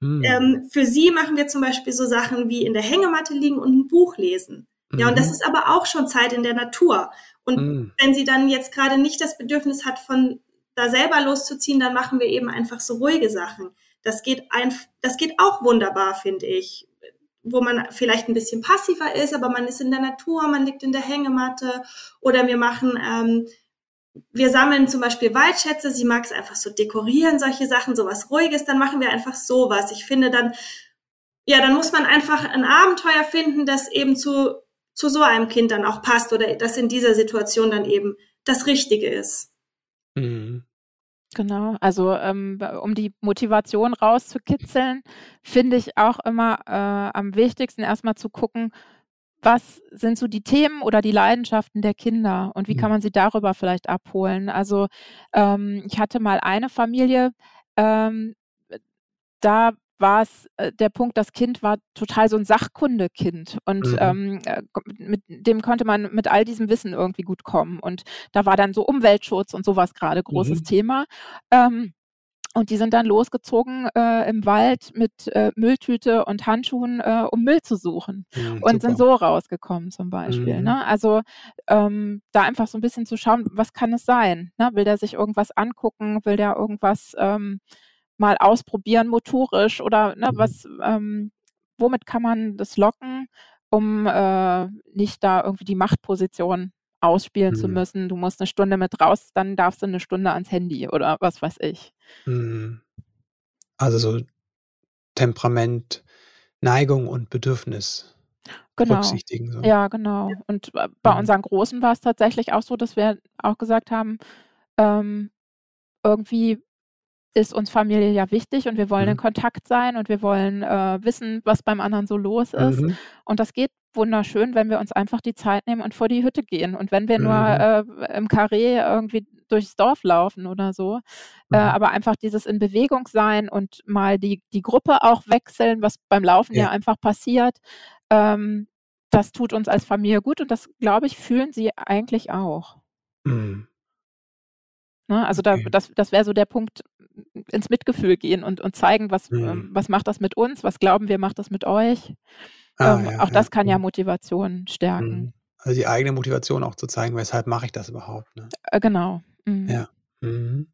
Mhm. Ähm, für sie machen wir zum Beispiel so Sachen wie in der Hängematte liegen und ein Buch lesen. Ja, und das mhm. ist aber auch schon Zeit in der Natur. Und mhm. wenn sie dann jetzt gerade nicht das Bedürfnis hat, von da selber loszuziehen, dann machen wir eben einfach so ruhige Sachen. Das geht ein, das geht auch wunderbar, finde ich wo man vielleicht ein bisschen passiver ist, aber man ist in der Natur, man liegt in der Hängematte oder wir machen, ähm, wir sammeln zum Beispiel Waldschätze, sie mag es einfach so dekorieren, solche Sachen, sowas Ruhiges, dann machen wir einfach sowas. Ich finde dann, ja, dann muss man einfach ein Abenteuer finden, das eben zu, zu so einem Kind dann auch passt oder das in dieser Situation dann eben das Richtige ist. Mhm. Genau, also ähm, um die Motivation rauszukitzeln, finde ich auch immer äh, am wichtigsten erstmal zu gucken, was sind so die Themen oder die Leidenschaften der Kinder und wie kann mhm. man sie darüber vielleicht abholen. Also ähm, ich hatte mal eine Familie, ähm, da war es äh, der Punkt, das Kind war total so ein Sachkundekind und mhm. ähm, äh, mit dem konnte man mit all diesem Wissen irgendwie gut kommen. Und da war dann so Umweltschutz und sowas gerade großes mhm. Thema. Ähm, und die sind dann losgezogen äh, im Wald mit äh, Mülltüte und Handschuhen, äh, um Müll zu suchen. Ja, und super. sind so rausgekommen zum Beispiel. Mhm. Ne? Also ähm, da einfach so ein bisschen zu schauen, was kann es sein? Ne? Will der sich irgendwas angucken? Will der irgendwas ähm, mal ausprobieren motorisch oder ne, mhm. was, ähm, womit kann man das locken, um äh, nicht da irgendwie die Machtposition ausspielen mhm. zu müssen. Du musst eine Stunde mit raus, dann darfst du eine Stunde ans Handy oder was weiß ich. Mhm. Also so Temperament, Neigung und Bedürfnis genau. berücksichtigen. So. Ja, genau. Und bei mhm. unseren Großen war es tatsächlich auch so, dass wir auch gesagt haben, ähm, irgendwie ist uns Familie ja wichtig und wir wollen mhm. in Kontakt sein und wir wollen äh, wissen, was beim anderen so los ist. Mhm. Und das geht wunderschön, wenn wir uns einfach die Zeit nehmen und vor die Hütte gehen. Und wenn wir mhm. nur äh, im Karree irgendwie durchs Dorf laufen oder so, äh, mhm. aber einfach dieses in Bewegung sein und mal die, die Gruppe auch wechseln, was beim Laufen ja, ja einfach passiert, ähm, das tut uns als Familie gut und das, glaube ich, fühlen sie eigentlich auch. Mhm. Ne? Also da, das, das wäre so der Punkt, ins Mitgefühl gehen und, und zeigen, was, mhm. ähm, was macht das mit uns, was glauben wir, macht das mit euch. Ah, ähm, ja, auch ja, das kann ja. Motivation stärken. Mhm. Also die eigene Motivation auch zu zeigen, weshalb mache ich das überhaupt. Ne? Äh, genau. Mhm. Ja. Mhm.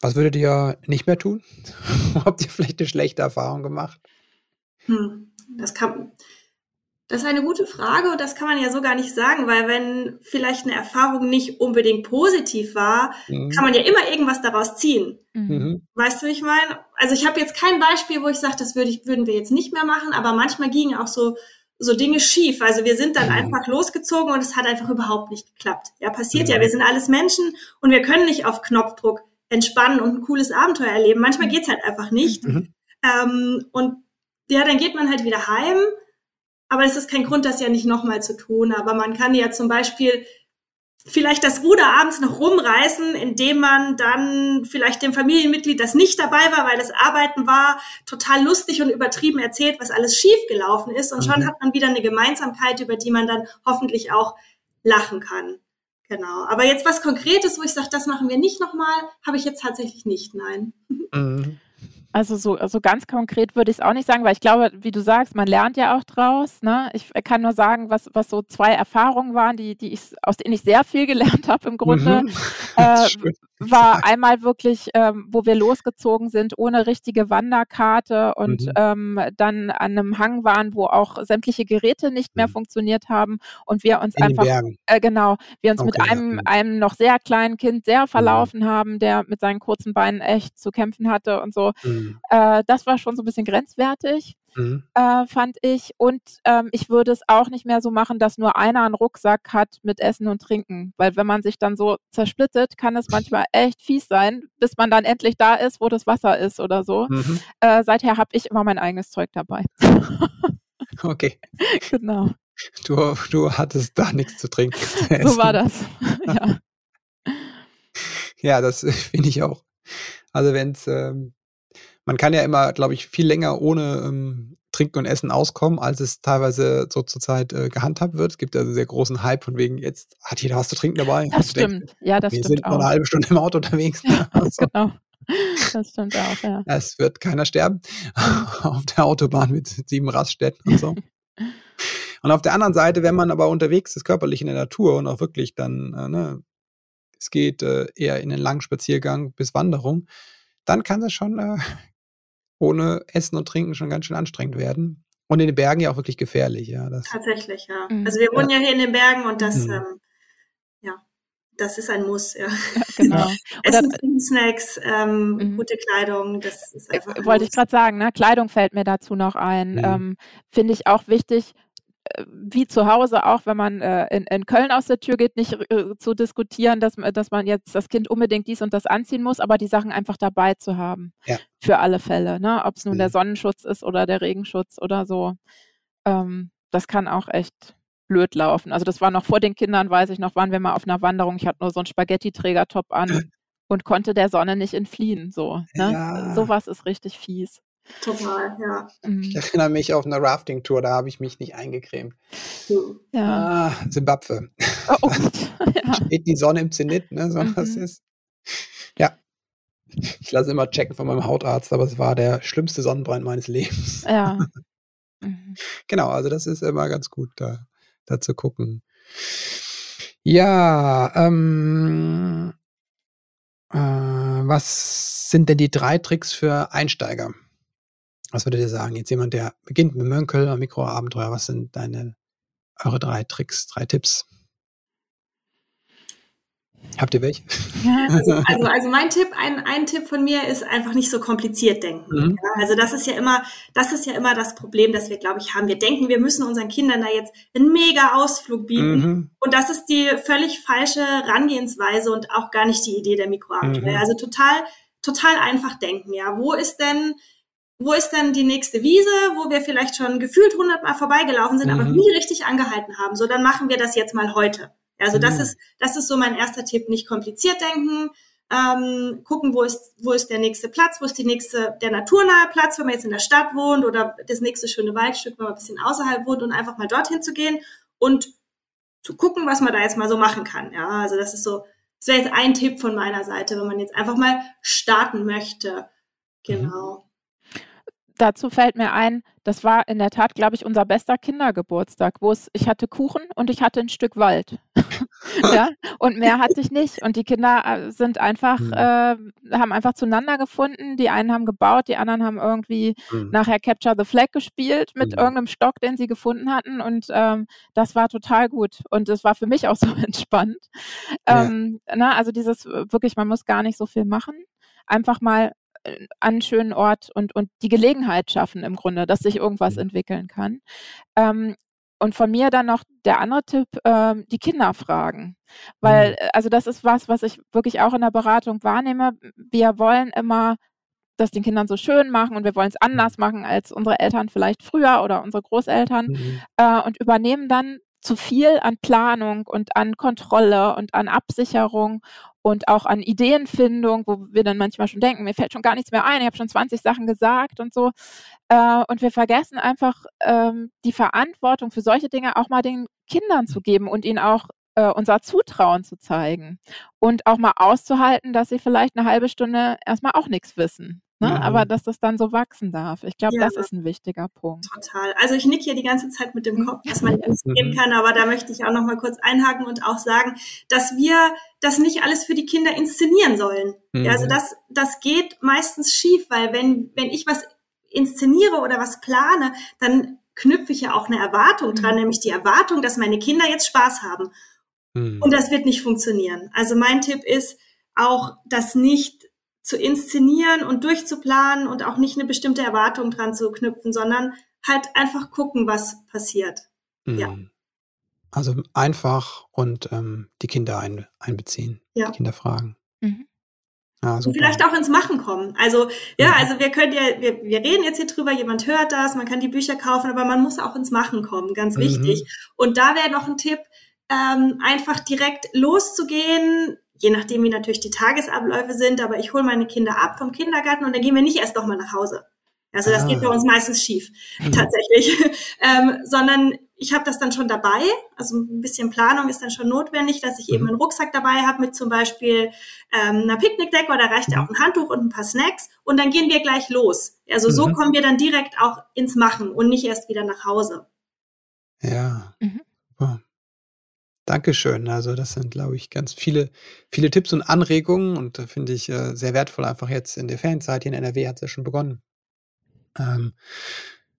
Was würdet ihr nicht mehr tun? Habt ihr vielleicht eine schlechte Erfahrung gemacht? Hm, das kann, das ist eine gute Frage und das kann man ja so gar nicht sagen, weil wenn vielleicht eine Erfahrung nicht unbedingt positiv war, mhm. kann man ja immer irgendwas daraus ziehen. Mhm. Weißt du, wie ich meine? Also ich habe jetzt kein Beispiel, wo ich sage, das würde ich, würden wir jetzt nicht mehr machen, aber manchmal gingen auch so so Dinge schief. Also wir sind dann mhm. einfach losgezogen und es hat einfach überhaupt nicht geklappt. Ja, passiert ja. Wir sind alles Menschen und wir können nicht auf Knopfdruck entspannen und ein cooles Abenteuer erleben. Manchmal geht's halt einfach nicht. Mhm. Ähm, und ja, dann geht man halt wieder heim aber es ist kein Grund, das ja nicht nochmal zu tun. Aber man kann ja zum Beispiel vielleicht das Ruder abends noch rumreißen, indem man dann vielleicht dem Familienmitglied, das nicht dabei war, weil es arbeiten war, total lustig und übertrieben erzählt, was alles schief gelaufen ist. Und schon mhm. hat man wieder eine Gemeinsamkeit, über die man dann hoffentlich auch lachen kann. Genau. Aber jetzt was Konkretes, wo ich sage, das machen wir nicht nochmal, habe ich jetzt tatsächlich nicht, nein. Mhm. Also so also ganz konkret würde ich es auch nicht sagen, weil ich glaube, wie du sagst, man lernt ja auch draus, ne? Ich kann nur sagen, was was so zwei Erfahrungen waren, die die ich aus denen ich sehr viel gelernt habe im Grunde. Mhm. Äh, war einmal wirklich, ähm, wo wir losgezogen sind ohne richtige Wanderkarte und mhm. ähm, dann an einem Hang waren, wo auch sämtliche Geräte nicht mehr mhm. funktioniert haben und wir uns In einfach äh, genau, wir uns okay, mit einem ja. einem noch sehr kleinen Kind sehr mhm. verlaufen haben, der mit seinen kurzen Beinen echt zu kämpfen hatte und so. Mhm. Äh, das war schon so ein bisschen grenzwertig. Mhm. Äh, fand ich. Und ähm, ich würde es auch nicht mehr so machen, dass nur einer einen Rucksack hat mit Essen und Trinken. Weil wenn man sich dann so zersplittet, kann es manchmal echt fies sein, bis man dann endlich da ist, wo das Wasser ist oder so. Mhm. Äh, seither habe ich immer mein eigenes Zeug dabei. okay. Genau. Du, du hattest da nichts zu trinken. Zu so war das. ja. ja, das finde ich auch. Also wenn es ähm, man kann ja immer, glaube ich, viel länger ohne ähm, Trinken und Essen auskommen, als es teilweise so zurzeit äh, gehandhabt wird. Es gibt ja einen sehr großen Hype von wegen, jetzt hat jeder was zu trinken dabei. Das stimmt, denkst, ja, das wir stimmt. Wir sind nur eine halbe Stunde im Auto unterwegs. Ja, also. genau. Das stimmt auch, ja. Es wird keiner sterben auf der Autobahn mit sieben Raststätten und so. und auf der anderen Seite, wenn man aber unterwegs ist, körperlich in der Natur und auch wirklich dann, äh, ne, es geht äh, eher in einen langen Spaziergang bis Wanderung, dann kann das schon äh, ohne Essen und Trinken schon ganz schön anstrengend werden. Und in den Bergen ja auch wirklich gefährlich, ja. Das, Tatsächlich, ja. Mhm. Also wir wohnen ja. ja. hier in den Bergen und das, mhm. ähm, ja, das ist ein Muss, ja. ja genau. Essen, Trinken, Snacks, ähm, mhm. gute Kleidung, das ist einfach. Wollte ich gerade sagen, ne? Kleidung fällt mir dazu noch ein. Mhm. Ähm, Finde ich auch wichtig, äh, wie zu Hause auch, wenn man äh, in, in, Köln aus der Tür geht, nicht äh, zu diskutieren, dass, dass man jetzt das Kind unbedingt dies und das anziehen muss, aber die Sachen einfach dabei zu haben. Ja. Für alle Fälle. Ne? Ob es nun mhm. der Sonnenschutz ist oder der Regenschutz oder so. Ähm, das kann auch echt blöd laufen. Also das war noch vor den Kindern, weiß ich noch, waren wir mal auf einer Wanderung. Ich hatte nur so einen Spaghetti-Trägertop an und konnte der Sonne nicht entfliehen. So, ne? ja. Sowas ist richtig fies. Total, ja. Mhm. Ich erinnere mich auf eine Rafting-Tour, da habe ich mich nicht eingecremt. Ja. Ah, Zimbabwe. Oh, oh ja. Steht die Sonne im Zenit, ne? So mhm. was ist. Ja. Ich lasse immer checken von meinem Hautarzt, aber es war der schlimmste Sonnenbrand meines Lebens. Ja. Mhm. Genau, also das ist immer ganz gut, da, da zu gucken. Ja, ähm, äh, was sind denn die drei Tricks für Einsteiger? Was würdet ihr sagen? Jetzt jemand, der beginnt mit Mönkel, Mikroabenteuer, was sind deine, eure drei Tricks, drei Tipps? Habt ihr welche? Also, also, also, mein Tipp, ein, ein Tipp von mir ist einfach nicht so kompliziert denken. Mhm. Also das ist ja immer, das ist ja immer das Problem, das wir, glaube ich, haben. Wir denken, wir müssen unseren Kindern da jetzt einen mega Ausflug bieten. Mhm. Und das ist die völlig falsche Herangehensweise und auch gar nicht die Idee der Mikroabenteuer. Mhm. Also total, total einfach denken. Ja, wo ist denn, wo ist denn die nächste Wiese, wo wir vielleicht schon gefühlt hundertmal vorbeigelaufen sind, aber mhm. nie richtig angehalten haben. So, dann machen wir das jetzt mal heute. Also das mhm. ist, das ist so mein erster Tipp. Nicht kompliziert denken, ähm, gucken, wo ist, wo ist der nächste Platz, wo ist die nächste, der naturnahe Platz, wenn man jetzt in der Stadt wohnt oder das nächste schöne Waldstück, wenn man ein bisschen außerhalb wohnt und einfach mal dorthin zu gehen und zu gucken, was man da jetzt mal so machen kann. Ja, also das ist so, das wäre jetzt ein Tipp von meiner Seite, wenn man jetzt einfach mal starten möchte. Mhm. Genau dazu fällt mir ein, das war in der Tat, glaube ich, unser bester Kindergeburtstag, wo es, ich hatte Kuchen und ich hatte ein Stück Wald. ja, und mehr hatte ich nicht. Und die Kinder äh, sind einfach, mhm. äh, haben einfach zueinander gefunden. Die einen haben gebaut, die anderen haben irgendwie mhm. nachher Capture the Flag gespielt mit mhm. irgendeinem Stock, den sie gefunden hatten. Und ähm, das war total gut. Und es war für mich auch so entspannt. Ähm, ja. na, also dieses wirklich, man muss gar nicht so viel machen. Einfach mal an einen schönen Ort und, und die Gelegenheit schaffen im Grunde, dass sich irgendwas mhm. entwickeln kann. Ähm, und von mir dann noch der andere Tipp, ähm, die Kinder fragen. Weil, mhm. also das ist was, was ich wirklich auch in der Beratung wahrnehme. Wir wollen immer das den Kindern so schön machen und wir wollen es anders mhm. machen als unsere Eltern vielleicht früher oder unsere Großeltern mhm. äh, und übernehmen dann zu viel an Planung und an Kontrolle und an Absicherung und auch an Ideenfindung, wo wir dann manchmal schon denken, mir fällt schon gar nichts mehr ein, ich habe schon 20 Sachen gesagt und so. Äh, und wir vergessen einfach ähm, die Verantwortung für solche Dinge auch mal den Kindern zu geben und ihnen auch äh, unser Zutrauen zu zeigen und auch mal auszuhalten, dass sie vielleicht eine halbe Stunde erstmal auch nichts wissen. Ne? Mhm. Aber dass das dann so wachsen darf. Ich glaube, ja. das ist ein wichtiger Punkt. Total. Also ich nicke hier die ganze Zeit mit dem Kopf, dass man alles geben mhm. kann, aber da möchte ich auch noch mal kurz einhaken und auch sagen, dass wir das nicht alles für die Kinder inszenieren sollen. Mhm. Ja, also mhm. das, das geht meistens schief, weil wenn, wenn ich was inszeniere oder was plane, dann knüpfe ich ja auch eine Erwartung dran, mhm. nämlich die Erwartung, dass meine Kinder jetzt Spaß haben. Mhm. Und das wird nicht funktionieren. Also mein Tipp ist auch, das nicht zu inszenieren und durchzuplanen und auch nicht eine bestimmte Erwartung dran zu knüpfen, sondern halt einfach gucken, was passiert. Mhm. Ja. Also einfach und ähm, die Kinder ein, einbeziehen, ja. die Kinder fragen. Mhm. Ja, und vielleicht auch ins Machen kommen. Also ja, ja, also wir können ja, wir, wir reden jetzt hier drüber, jemand hört das, man kann die Bücher kaufen, aber man muss auch ins Machen kommen, ganz mhm. wichtig. Und da wäre noch ein Tipp, ähm, einfach direkt loszugehen, je nachdem, wie natürlich die Tagesabläufe sind, aber ich hole meine Kinder ab vom Kindergarten und dann gehen wir nicht erst nochmal nach Hause. Also das ah. geht bei uns meistens schief, mhm. tatsächlich. ähm, sondern ich habe das dann schon dabei. Also ein bisschen Planung ist dann schon notwendig, dass ich mhm. eben einen Rucksack dabei habe mit zum Beispiel ähm, einer Picknickdecke oder reicht ja mhm. auch ein Handtuch und ein paar Snacks und dann gehen wir gleich los. Also so mhm. kommen wir dann direkt auch ins Machen und nicht erst wieder nach Hause. Ja. Mhm. Dankeschön. Also das sind, glaube ich, ganz viele, viele Tipps und Anregungen und da finde ich äh, sehr wertvoll, einfach jetzt in der Ferienzeit hier in NRW hat es ja schon begonnen. Ähm,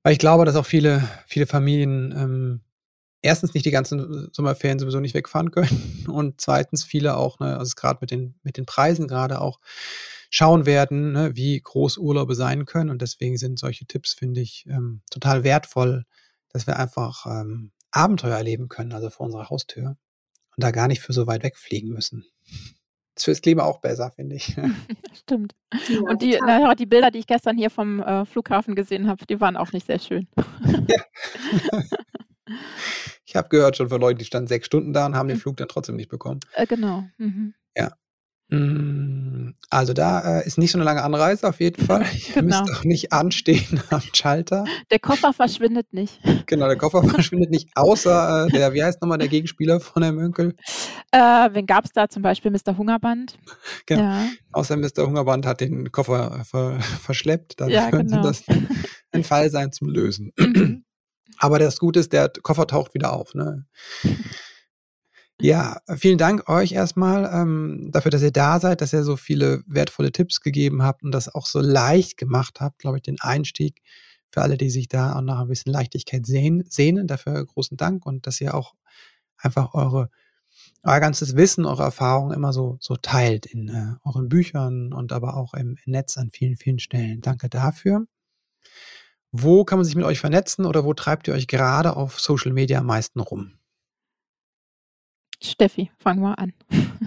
weil ich glaube, dass auch viele, viele Familien ähm, erstens nicht die ganzen Sommerferien sowieso nicht wegfahren können und zweitens viele auch, ne, also gerade mit den, mit den Preisen gerade auch schauen werden, ne, wie groß Urlaube sein können und deswegen sind solche Tipps, finde ich, ähm, total wertvoll, dass wir einfach ähm, Abenteuer erleben können, also vor unserer Haustür und da gar nicht für so weit wegfliegen müssen. Das ist fürs Klima auch besser, finde ich. Stimmt. Ja, und die, na, die Bilder, die ich gestern hier vom äh, Flughafen gesehen habe, die waren auch nicht sehr schön. Ja. ich habe gehört schon von Leuten, die standen sechs Stunden da und haben den hm. Flug dann trotzdem nicht bekommen. Äh, genau. Mhm. Ja. Mm, also da äh, ist nicht so eine lange Anreise auf jeden Fall. Ihr genau. müsst auch nicht anstehen am Schalter. Der Koffer verschwindet nicht. Genau, der Koffer verschwindet nicht, außer äh, der, wie heißt nochmal der Gegenspieler von Herrn Mönkel? Äh, wen gab es da zum Beispiel? Mr. Hungerband. Genau. Ja. Außer Mr. Hungerband hat den Koffer ver verschleppt. Dann ja, könnte genau. das ein Fall sein zum Lösen. Mhm. Aber das Gute ist, der Koffer taucht wieder auf. Ne? Ja, vielen Dank euch erstmal ähm, dafür, dass ihr da seid, dass ihr so viele wertvolle Tipps gegeben habt und das auch so leicht gemacht habt, glaube ich, den Einstieg für alle, die sich da auch nach ein bisschen Leichtigkeit sehen, sehnen. Dafür großen Dank und dass ihr auch einfach eure euer ganzes Wissen, eure Erfahrungen immer so, so teilt in äh, euren Büchern und aber auch im Netz an vielen, vielen Stellen. Danke dafür. Wo kann man sich mit euch vernetzen oder wo treibt ihr euch gerade auf Social Media am meisten rum? Steffi, fangen wir an.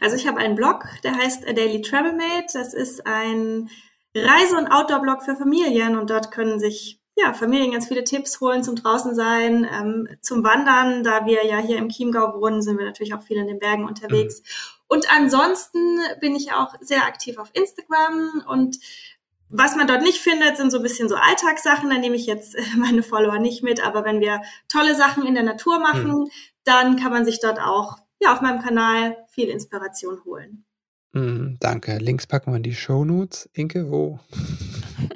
Also ich habe einen Blog, der heißt A Daily Travel Mate. Das ist ein Reise- und Outdoor-Blog für Familien und dort können sich ja, Familien ganz viele Tipps holen zum Draußensein, ähm, zum Wandern. Da wir ja hier im Chiemgau wohnen, sind wir natürlich auch viel in den Bergen unterwegs. Mhm. Und ansonsten bin ich auch sehr aktiv auf Instagram und was man dort nicht findet, sind so ein bisschen so Alltagssachen. Da nehme ich jetzt meine Follower nicht mit. Aber wenn wir tolle Sachen in der Natur machen, mhm. Dann kann man sich dort auch ja, auf meinem Kanal viel Inspiration holen. Mhm, danke. Links packen wir in die Show Notes. Inke, wo?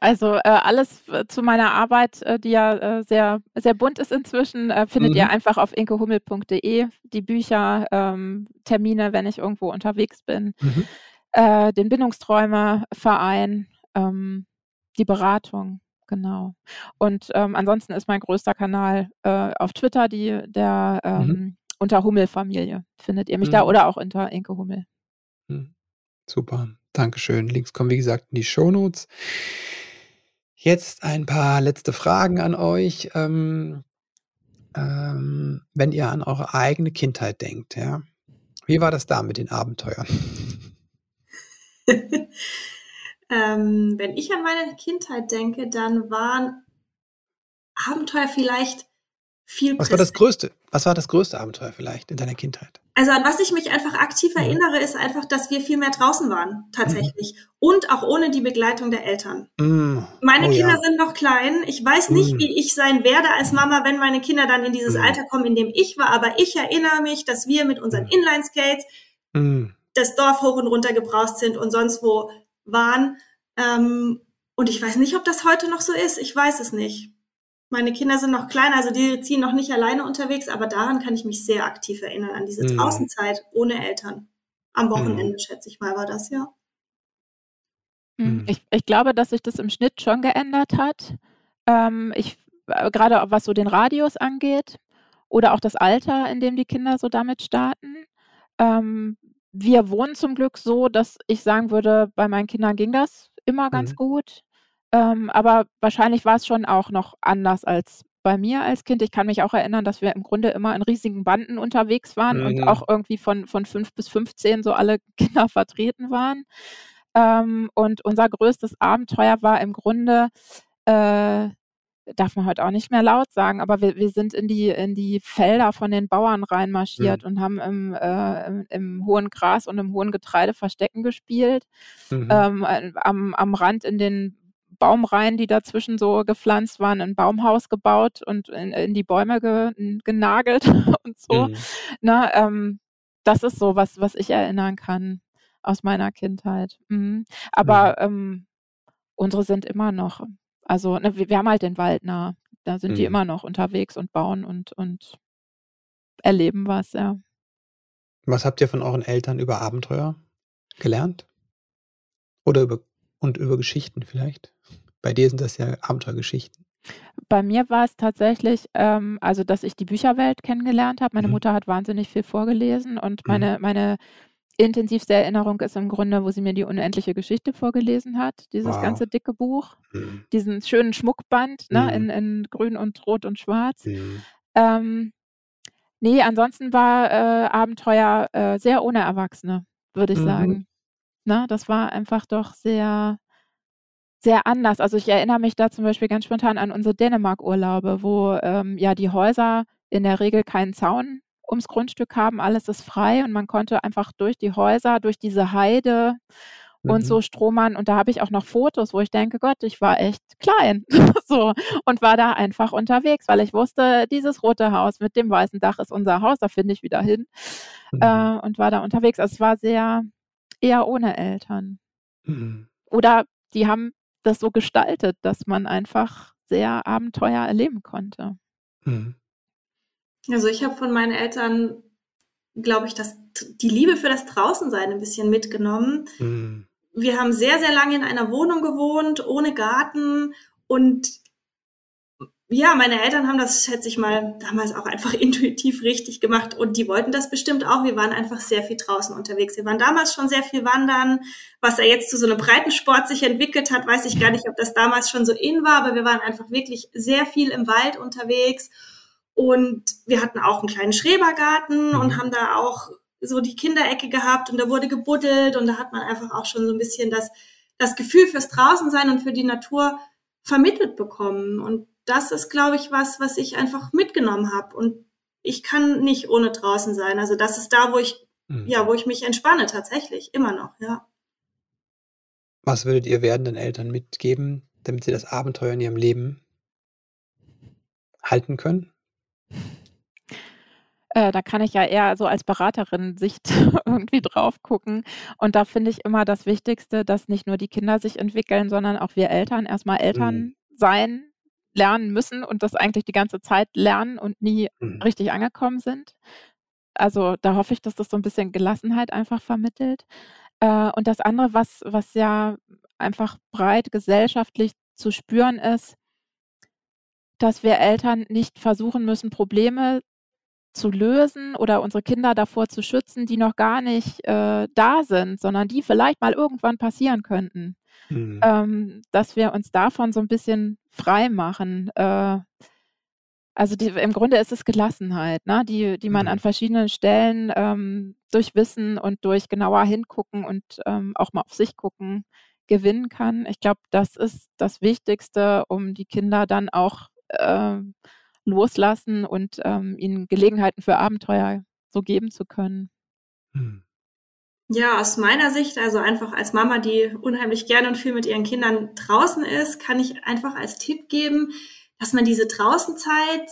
Also äh, alles zu meiner Arbeit, äh, die ja äh, sehr, sehr bunt ist inzwischen, äh, findet mhm. ihr einfach auf inkehummel.de. Die Bücher, ähm, Termine, wenn ich irgendwo unterwegs bin. Mhm äh, den Bindungsträume-Verein, ähm, die Beratung, genau. Und ähm, ansonsten ist mein größter Kanal äh, auf Twitter, die, der ähm, mhm. unter Hummel-Familie findet ihr mich mhm. da oder auch unter Inke Hummel. Mhm. Super, Dankeschön. Links kommen, wie gesagt, in die Shownotes. Jetzt ein paar letzte Fragen an euch. Ähm, ähm, wenn ihr an eure eigene Kindheit denkt, ja. Wie war das da mit den Abenteuern? ähm, wenn ich an meine Kindheit denke, dann waren Abenteuer vielleicht viel. Was war das größte? Was war das größte Abenteuer vielleicht in deiner Kindheit? Also an was ich mich einfach aktiv mhm. erinnere, ist einfach, dass wir viel mehr draußen waren, tatsächlich. Mhm. Und auch ohne die Begleitung der Eltern. Mhm. Meine oh, Kinder ja. sind noch klein. Ich weiß nicht, mhm. wie ich sein werde als Mama, wenn meine Kinder dann in dieses mhm. Alter kommen, in dem ich war. Aber ich erinnere mich, dass wir mit unseren mhm. Inline-Skates das Dorf hoch und runter gebraust sind und sonst wo waren. Ähm, und ich weiß nicht, ob das heute noch so ist. Ich weiß es nicht. Meine Kinder sind noch klein, also die ziehen noch nicht alleine unterwegs, aber daran kann ich mich sehr aktiv erinnern, an diese mhm. Draußenzeit ohne Eltern. Am Wochenende, mhm. schätze ich mal, war das, ja. Hm, mhm. Ich, ich, glaube, dass sich das im Schnitt schon geändert hat. Ähm, ich, äh, gerade was so den Radius angeht oder auch das Alter, in dem die Kinder so damit starten. Ähm, wir wohnen zum Glück so, dass ich sagen würde, bei meinen Kindern ging das immer ganz Mhm. gut. Ähm, aber wahrscheinlich war es schon auch noch anders als bei mir als Kind. Ich kann mich auch erinnern, dass wir im Grunde immer in riesigen Banden unterwegs waren und mhm. auch irgendwie von von 5 bis 15 so alle Kinder vertreten waren. Ähm, und unser größtes Abenteuer war im Grunde, äh darf man heute auch nicht mehr laut sagen, aber wir, wir sind in die, in die Felder von den Bauern reinmarschiert mhm. und haben im, äh, im, im, hohen Gras und im hohen Getreide Verstecken gespielt. Mhm. Ähm, äh, am, am Rand in den Baumreihen, die dazwischen so gepflanzt waren, ein Baumhaus gebaut und in, in die Bäume ge, genagelt und so. Mhm. Na, ähm, das ist so was, was ich erinnern kann aus meiner Kindheit. Mhm. Aber mhm. ähm, unsere sind immer noch also ne, wir, wir, haben halt den Wald nah. Da sind mhm. die immer noch unterwegs und bauen und, und erleben was, ja. Was habt ihr von euren Eltern über Abenteuer gelernt? Oder über und über Geschichten vielleicht? Bei dir sind das ja Abenteuergeschichten. Bei mir war es tatsächlich, ähm, also dass ich die Bücherwelt kennengelernt habe. Meine mhm. Mutter hat wahnsinnig viel vorgelesen und meine, mhm. meine intensivste Erinnerung ist im Grunde, wo sie mir die unendliche Geschichte vorgelesen hat, dieses wow. ganze dicke Buch, mhm. diesen schönen Schmuckband ne, mhm. in, in grün und rot und schwarz. Mhm. Ähm, nee, ansonsten war äh, Abenteuer äh, sehr ohne Erwachsene, würde ich mhm. sagen. Na, ne, das war einfach doch sehr, sehr anders. Also ich erinnere mich da zum Beispiel ganz spontan an unsere Dänemark-Urlaube, wo ähm, ja die Häuser in der Regel keinen Zaun ums Grundstück haben, alles ist frei und man konnte einfach durch die Häuser, durch diese Heide und mhm. so stromern. Und da habe ich auch noch Fotos, wo ich denke, Gott, ich war echt klein. so und war da einfach unterwegs, weil ich wusste, dieses rote Haus mit dem weißen Dach ist unser Haus, da finde ich wieder hin. Mhm. Äh, und war da unterwegs. Also es war sehr eher ohne Eltern. Mhm. Oder die haben das so gestaltet, dass man einfach sehr Abenteuer erleben konnte. Mhm. Also ich habe von meinen Eltern, glaube ich, das, die Liebe für das Draußensein ein bisschen mitgenommen. Mhm. Wir haben sehr, sehr lange in einer Wohnung gewohnt, ohne Garten. Und ja, meine Eltern haben das, schätze ich mal, damals auch einfach intuitiv richtig gemacht. Und die wollten das bestimmt auch. Wir waren einfach sehr viel draußen unterwegs. Wir waren damals schon sehr viel wandern. Was er jetzt zu so einem Breitensport sich entwickelt hat, weiß ich gar nicht, ob das damals schon so in war. Aber wir waren einfach wirklich sehr viel im Wald unterwegs. Und wir hatten auch einen kleinen Schrebergarten mhm. und haben da auch so die Kinderecke gehabt und da wurde gebuddelt und da hat man einfach auch schon so ein bisschen das, das Gefühl fürs Draußensein und für die Natur vermittelt bekommen. Und das ist, glaube ich, was, was ich einfach mitgenommen habe. Und ich kann nicht ohne draußen sein. Also das ist da, wo ich, mhm. ja, wo ich mich entspanne tatsächlich, immer noch, ja. Was würdet ihr werdenden Eltern mitgeben, damit sie das Abenteuer in ihrem Leben halten können? Äh, da kann ich ja eher so als Beraterin-Sicht irgendwie drauf gucken. Und da finde ich immer das Wichtigste, dass nicht nur die Kinder sich entwickeln, sondern auch wir Eltern erstmal Eltern mhm. sein lernen müssen und das eigentlich die ganze Zeit lernen und nie mhm. richtig angekommen sind. Also da hoffe ich, dass das so ein bisschen Gelassenheit einfach vermittelt. Äh, und das andere, was, was ja einfach breit gesellschaftlich zu spüren ist, dass wir Eltern nicht versuchen müssen, Probleme zu lösen oder unsere Kinder davor zu schützen, die noch gar nicht äh, da sind, sondern die vielleicht mal irgendwann passieren könnten. Mhm. Ähm, dass wir uns davon so ein bisschen frei machen. Äh, also die, im Grunde ist es Gelassenheit, ne? die, die man mhm. an verschiedenen Stellen ähm, durch Wissen und durch genauer hingucken und ähm, auch mal auf sich gucken gewinnen kann. Ich glaube, das ist das Wichtigste, um die Kinder dann auch äh, loslassen und ähm, ihnen Gelegenheiten für Abenteuer so geben zu können. Hm. Ja, aus meiner Sicht, also einfach als Mama, die unheimlich gerne und viel mit ihren Kindern draußen ist, kann ich einfach als Tipp geben, dass man diese Draußenzeit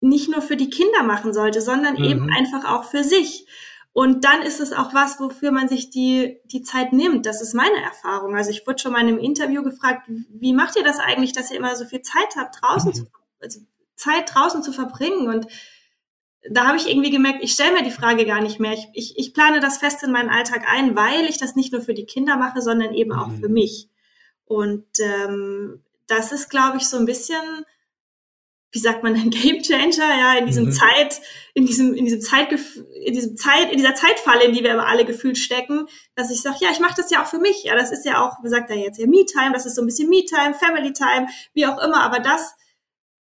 nicht nur für die Kinder machen sollte, sondern mhm. eben einfach auch für sich. Und dann ist es auch was, wofür man sich die, die Zeit nimmt. Das ist meine Erfahrung. Also ich wurde schon mal in einem Interview gefragt, wie macht ihr das eigentlich, dass ihr immer so viel Zeit habt, draußen mhm. zu also Zeit draußen zu verbringen. Und da habe ich irgendwie gemerkt, ich stelle mir die Frage gar nicht mehr. Ich, ich, ich plane das fest in meinen Alltag ein, weil ich das nicht nur für die Kinder mache, sondern eben auch für mhm. mich. Und ähm, das ist, glaube ich, so ein bisschen, wie sagt man, ein Game Changer, ja, in diesem mhm. Zeit, in diesem, in diesem Zeitgef in diesem Zeit, in dieser Zeitfalle, in die wir immer alle gefühlt stecken, dass ich sage, ja, ich mache das ja auch für mich. Ja, das ist ja auch, wie sagt er jetzt, ja, Me-Time, das ist so ein bisschen Me-Time, Family-Time, wie auch immer, aber das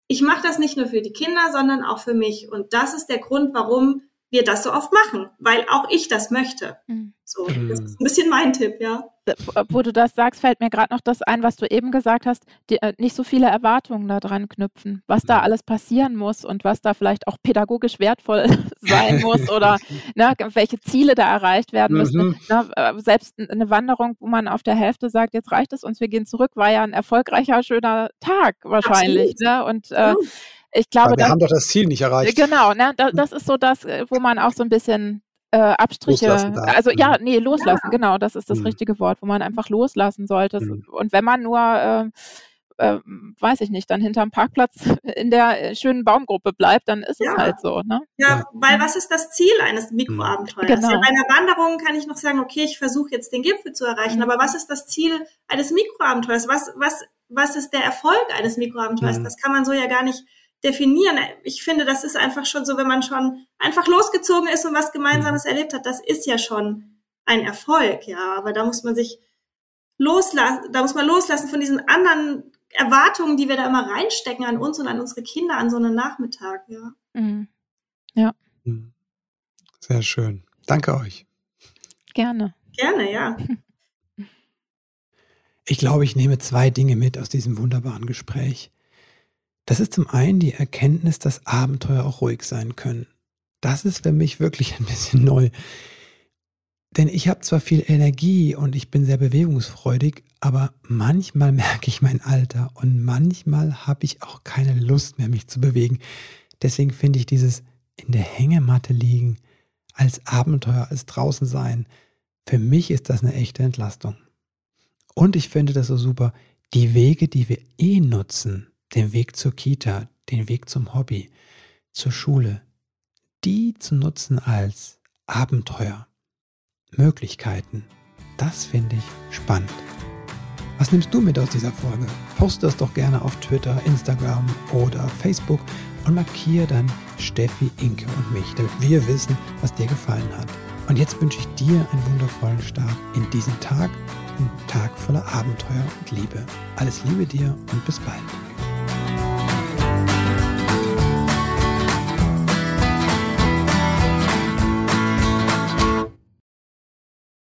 ich mache das nicht nur für die Kinder, sondern auch für mich. Und das ist der Grund, warum wir das so oft machen, weil auch ich das möchte. Mhm. So, das mhm. ist ein bisschen mein Tipp, ja. Wo du das sagst, fällt mir gerade noch das ein, was du eben gesagt hast, die, äh, nicht so viele Erwartungen da dran knüpfen, was da mhm. alles passieren muss und was da vielleicht auch pädagogisch wertvoll sein muss oder ne, welche Ziele da erreicht werden müssen. Mhm. Ne, äh, selbst eine Wanderung, wo man auf der Hälfte sagt, jetzt reicht es uns, wir gehen zurück, war ja ein erfolgreicher, schöner Tag wahrscheinlich. Ne? Und äh, ich glaube, wir das, haben doch das Ziel nicht erreicht. Genau, ne, das, das ist so das, äh, wo man auch so ein bisschen äh, Abstriche, also ja, mhm. nee, loslassen, ja. genau, das ist das mhm. richtige Wort, wo man einfach loslassen sollte. Mhm. Und wenn man nur, äh, äh, weiß ich nicht, dann hinterm Parkplatz in der schönen Baumgruppe bleibt, dann ist ja. es halt so. Ne? Ja, weil was ist das Ziel eines Mikroabenteuers? Genau. Ja, bei einer Wanderung kann ich noch sagen, okay, ich versuche jetzt den Gipfel zu erreichen, mhm. aber was ist das Ziel eines Mikroabenteuers? Was, was, was ist der Erfolg eines Mikroabenteuers? Mhm. Das kann man so ja gar nicht definieren. Ich finde, das ist einfach schon so, wenn man schon einfach losgezogen ist und was Gemeinsames mhm. erlebt hat, das ist ja schon ein Erfolg, ja. Aber da muss man sich loslassen, da muss man loslassen von diesen anderen Erwartungen, die wir da immer reinstecken an uns und an unsere Kinder an so einen Nachmittag, ja. Mhm. Ja. Mhm. Sehr schön. Danke euch. Gerne. Gerne, ja. Ich glaube, ich nehme zwei Dinge mit aus diesem wunderbaren Gespräch. Das ist zum einen die Erkenntnis, dass Abenteuer auch ruhig sein können. Das ist für mich wirklich ein bisschen neu. Denn ich habe zwar viel Energie und ich bin sehr bewegungsfreudig, aber manchmal merke ich mein Alter und manchmal habe ich auch keine Lust mehr, mich zu bewegen. Deswegen finde ich dieses in der Hängematte liegen als Abenteuer, als draußen sein, für mich ist das eine echte Entlastung. Und ich finde das so super, die Wege, die wir eh nutzen, den Weg zur Kita, den Weg zum Hobby, zur Schule, die zu nutzen als Abenteuer, Möglichkeiten, das finde ich spannend. Was nimmst du mit aus dieser Folge? Poste das doch gerne auf Twitter, Instagram oder Facebook und markiere dann Steffi, Inke und mich, damit wir wissen, was dir gefallen hat. Und jetzt wünsche ich dir einen wundervollen Start in diesen Tag, einen Tag voller Abenteuer und Liebe. Alles Liebe dir und bis bald.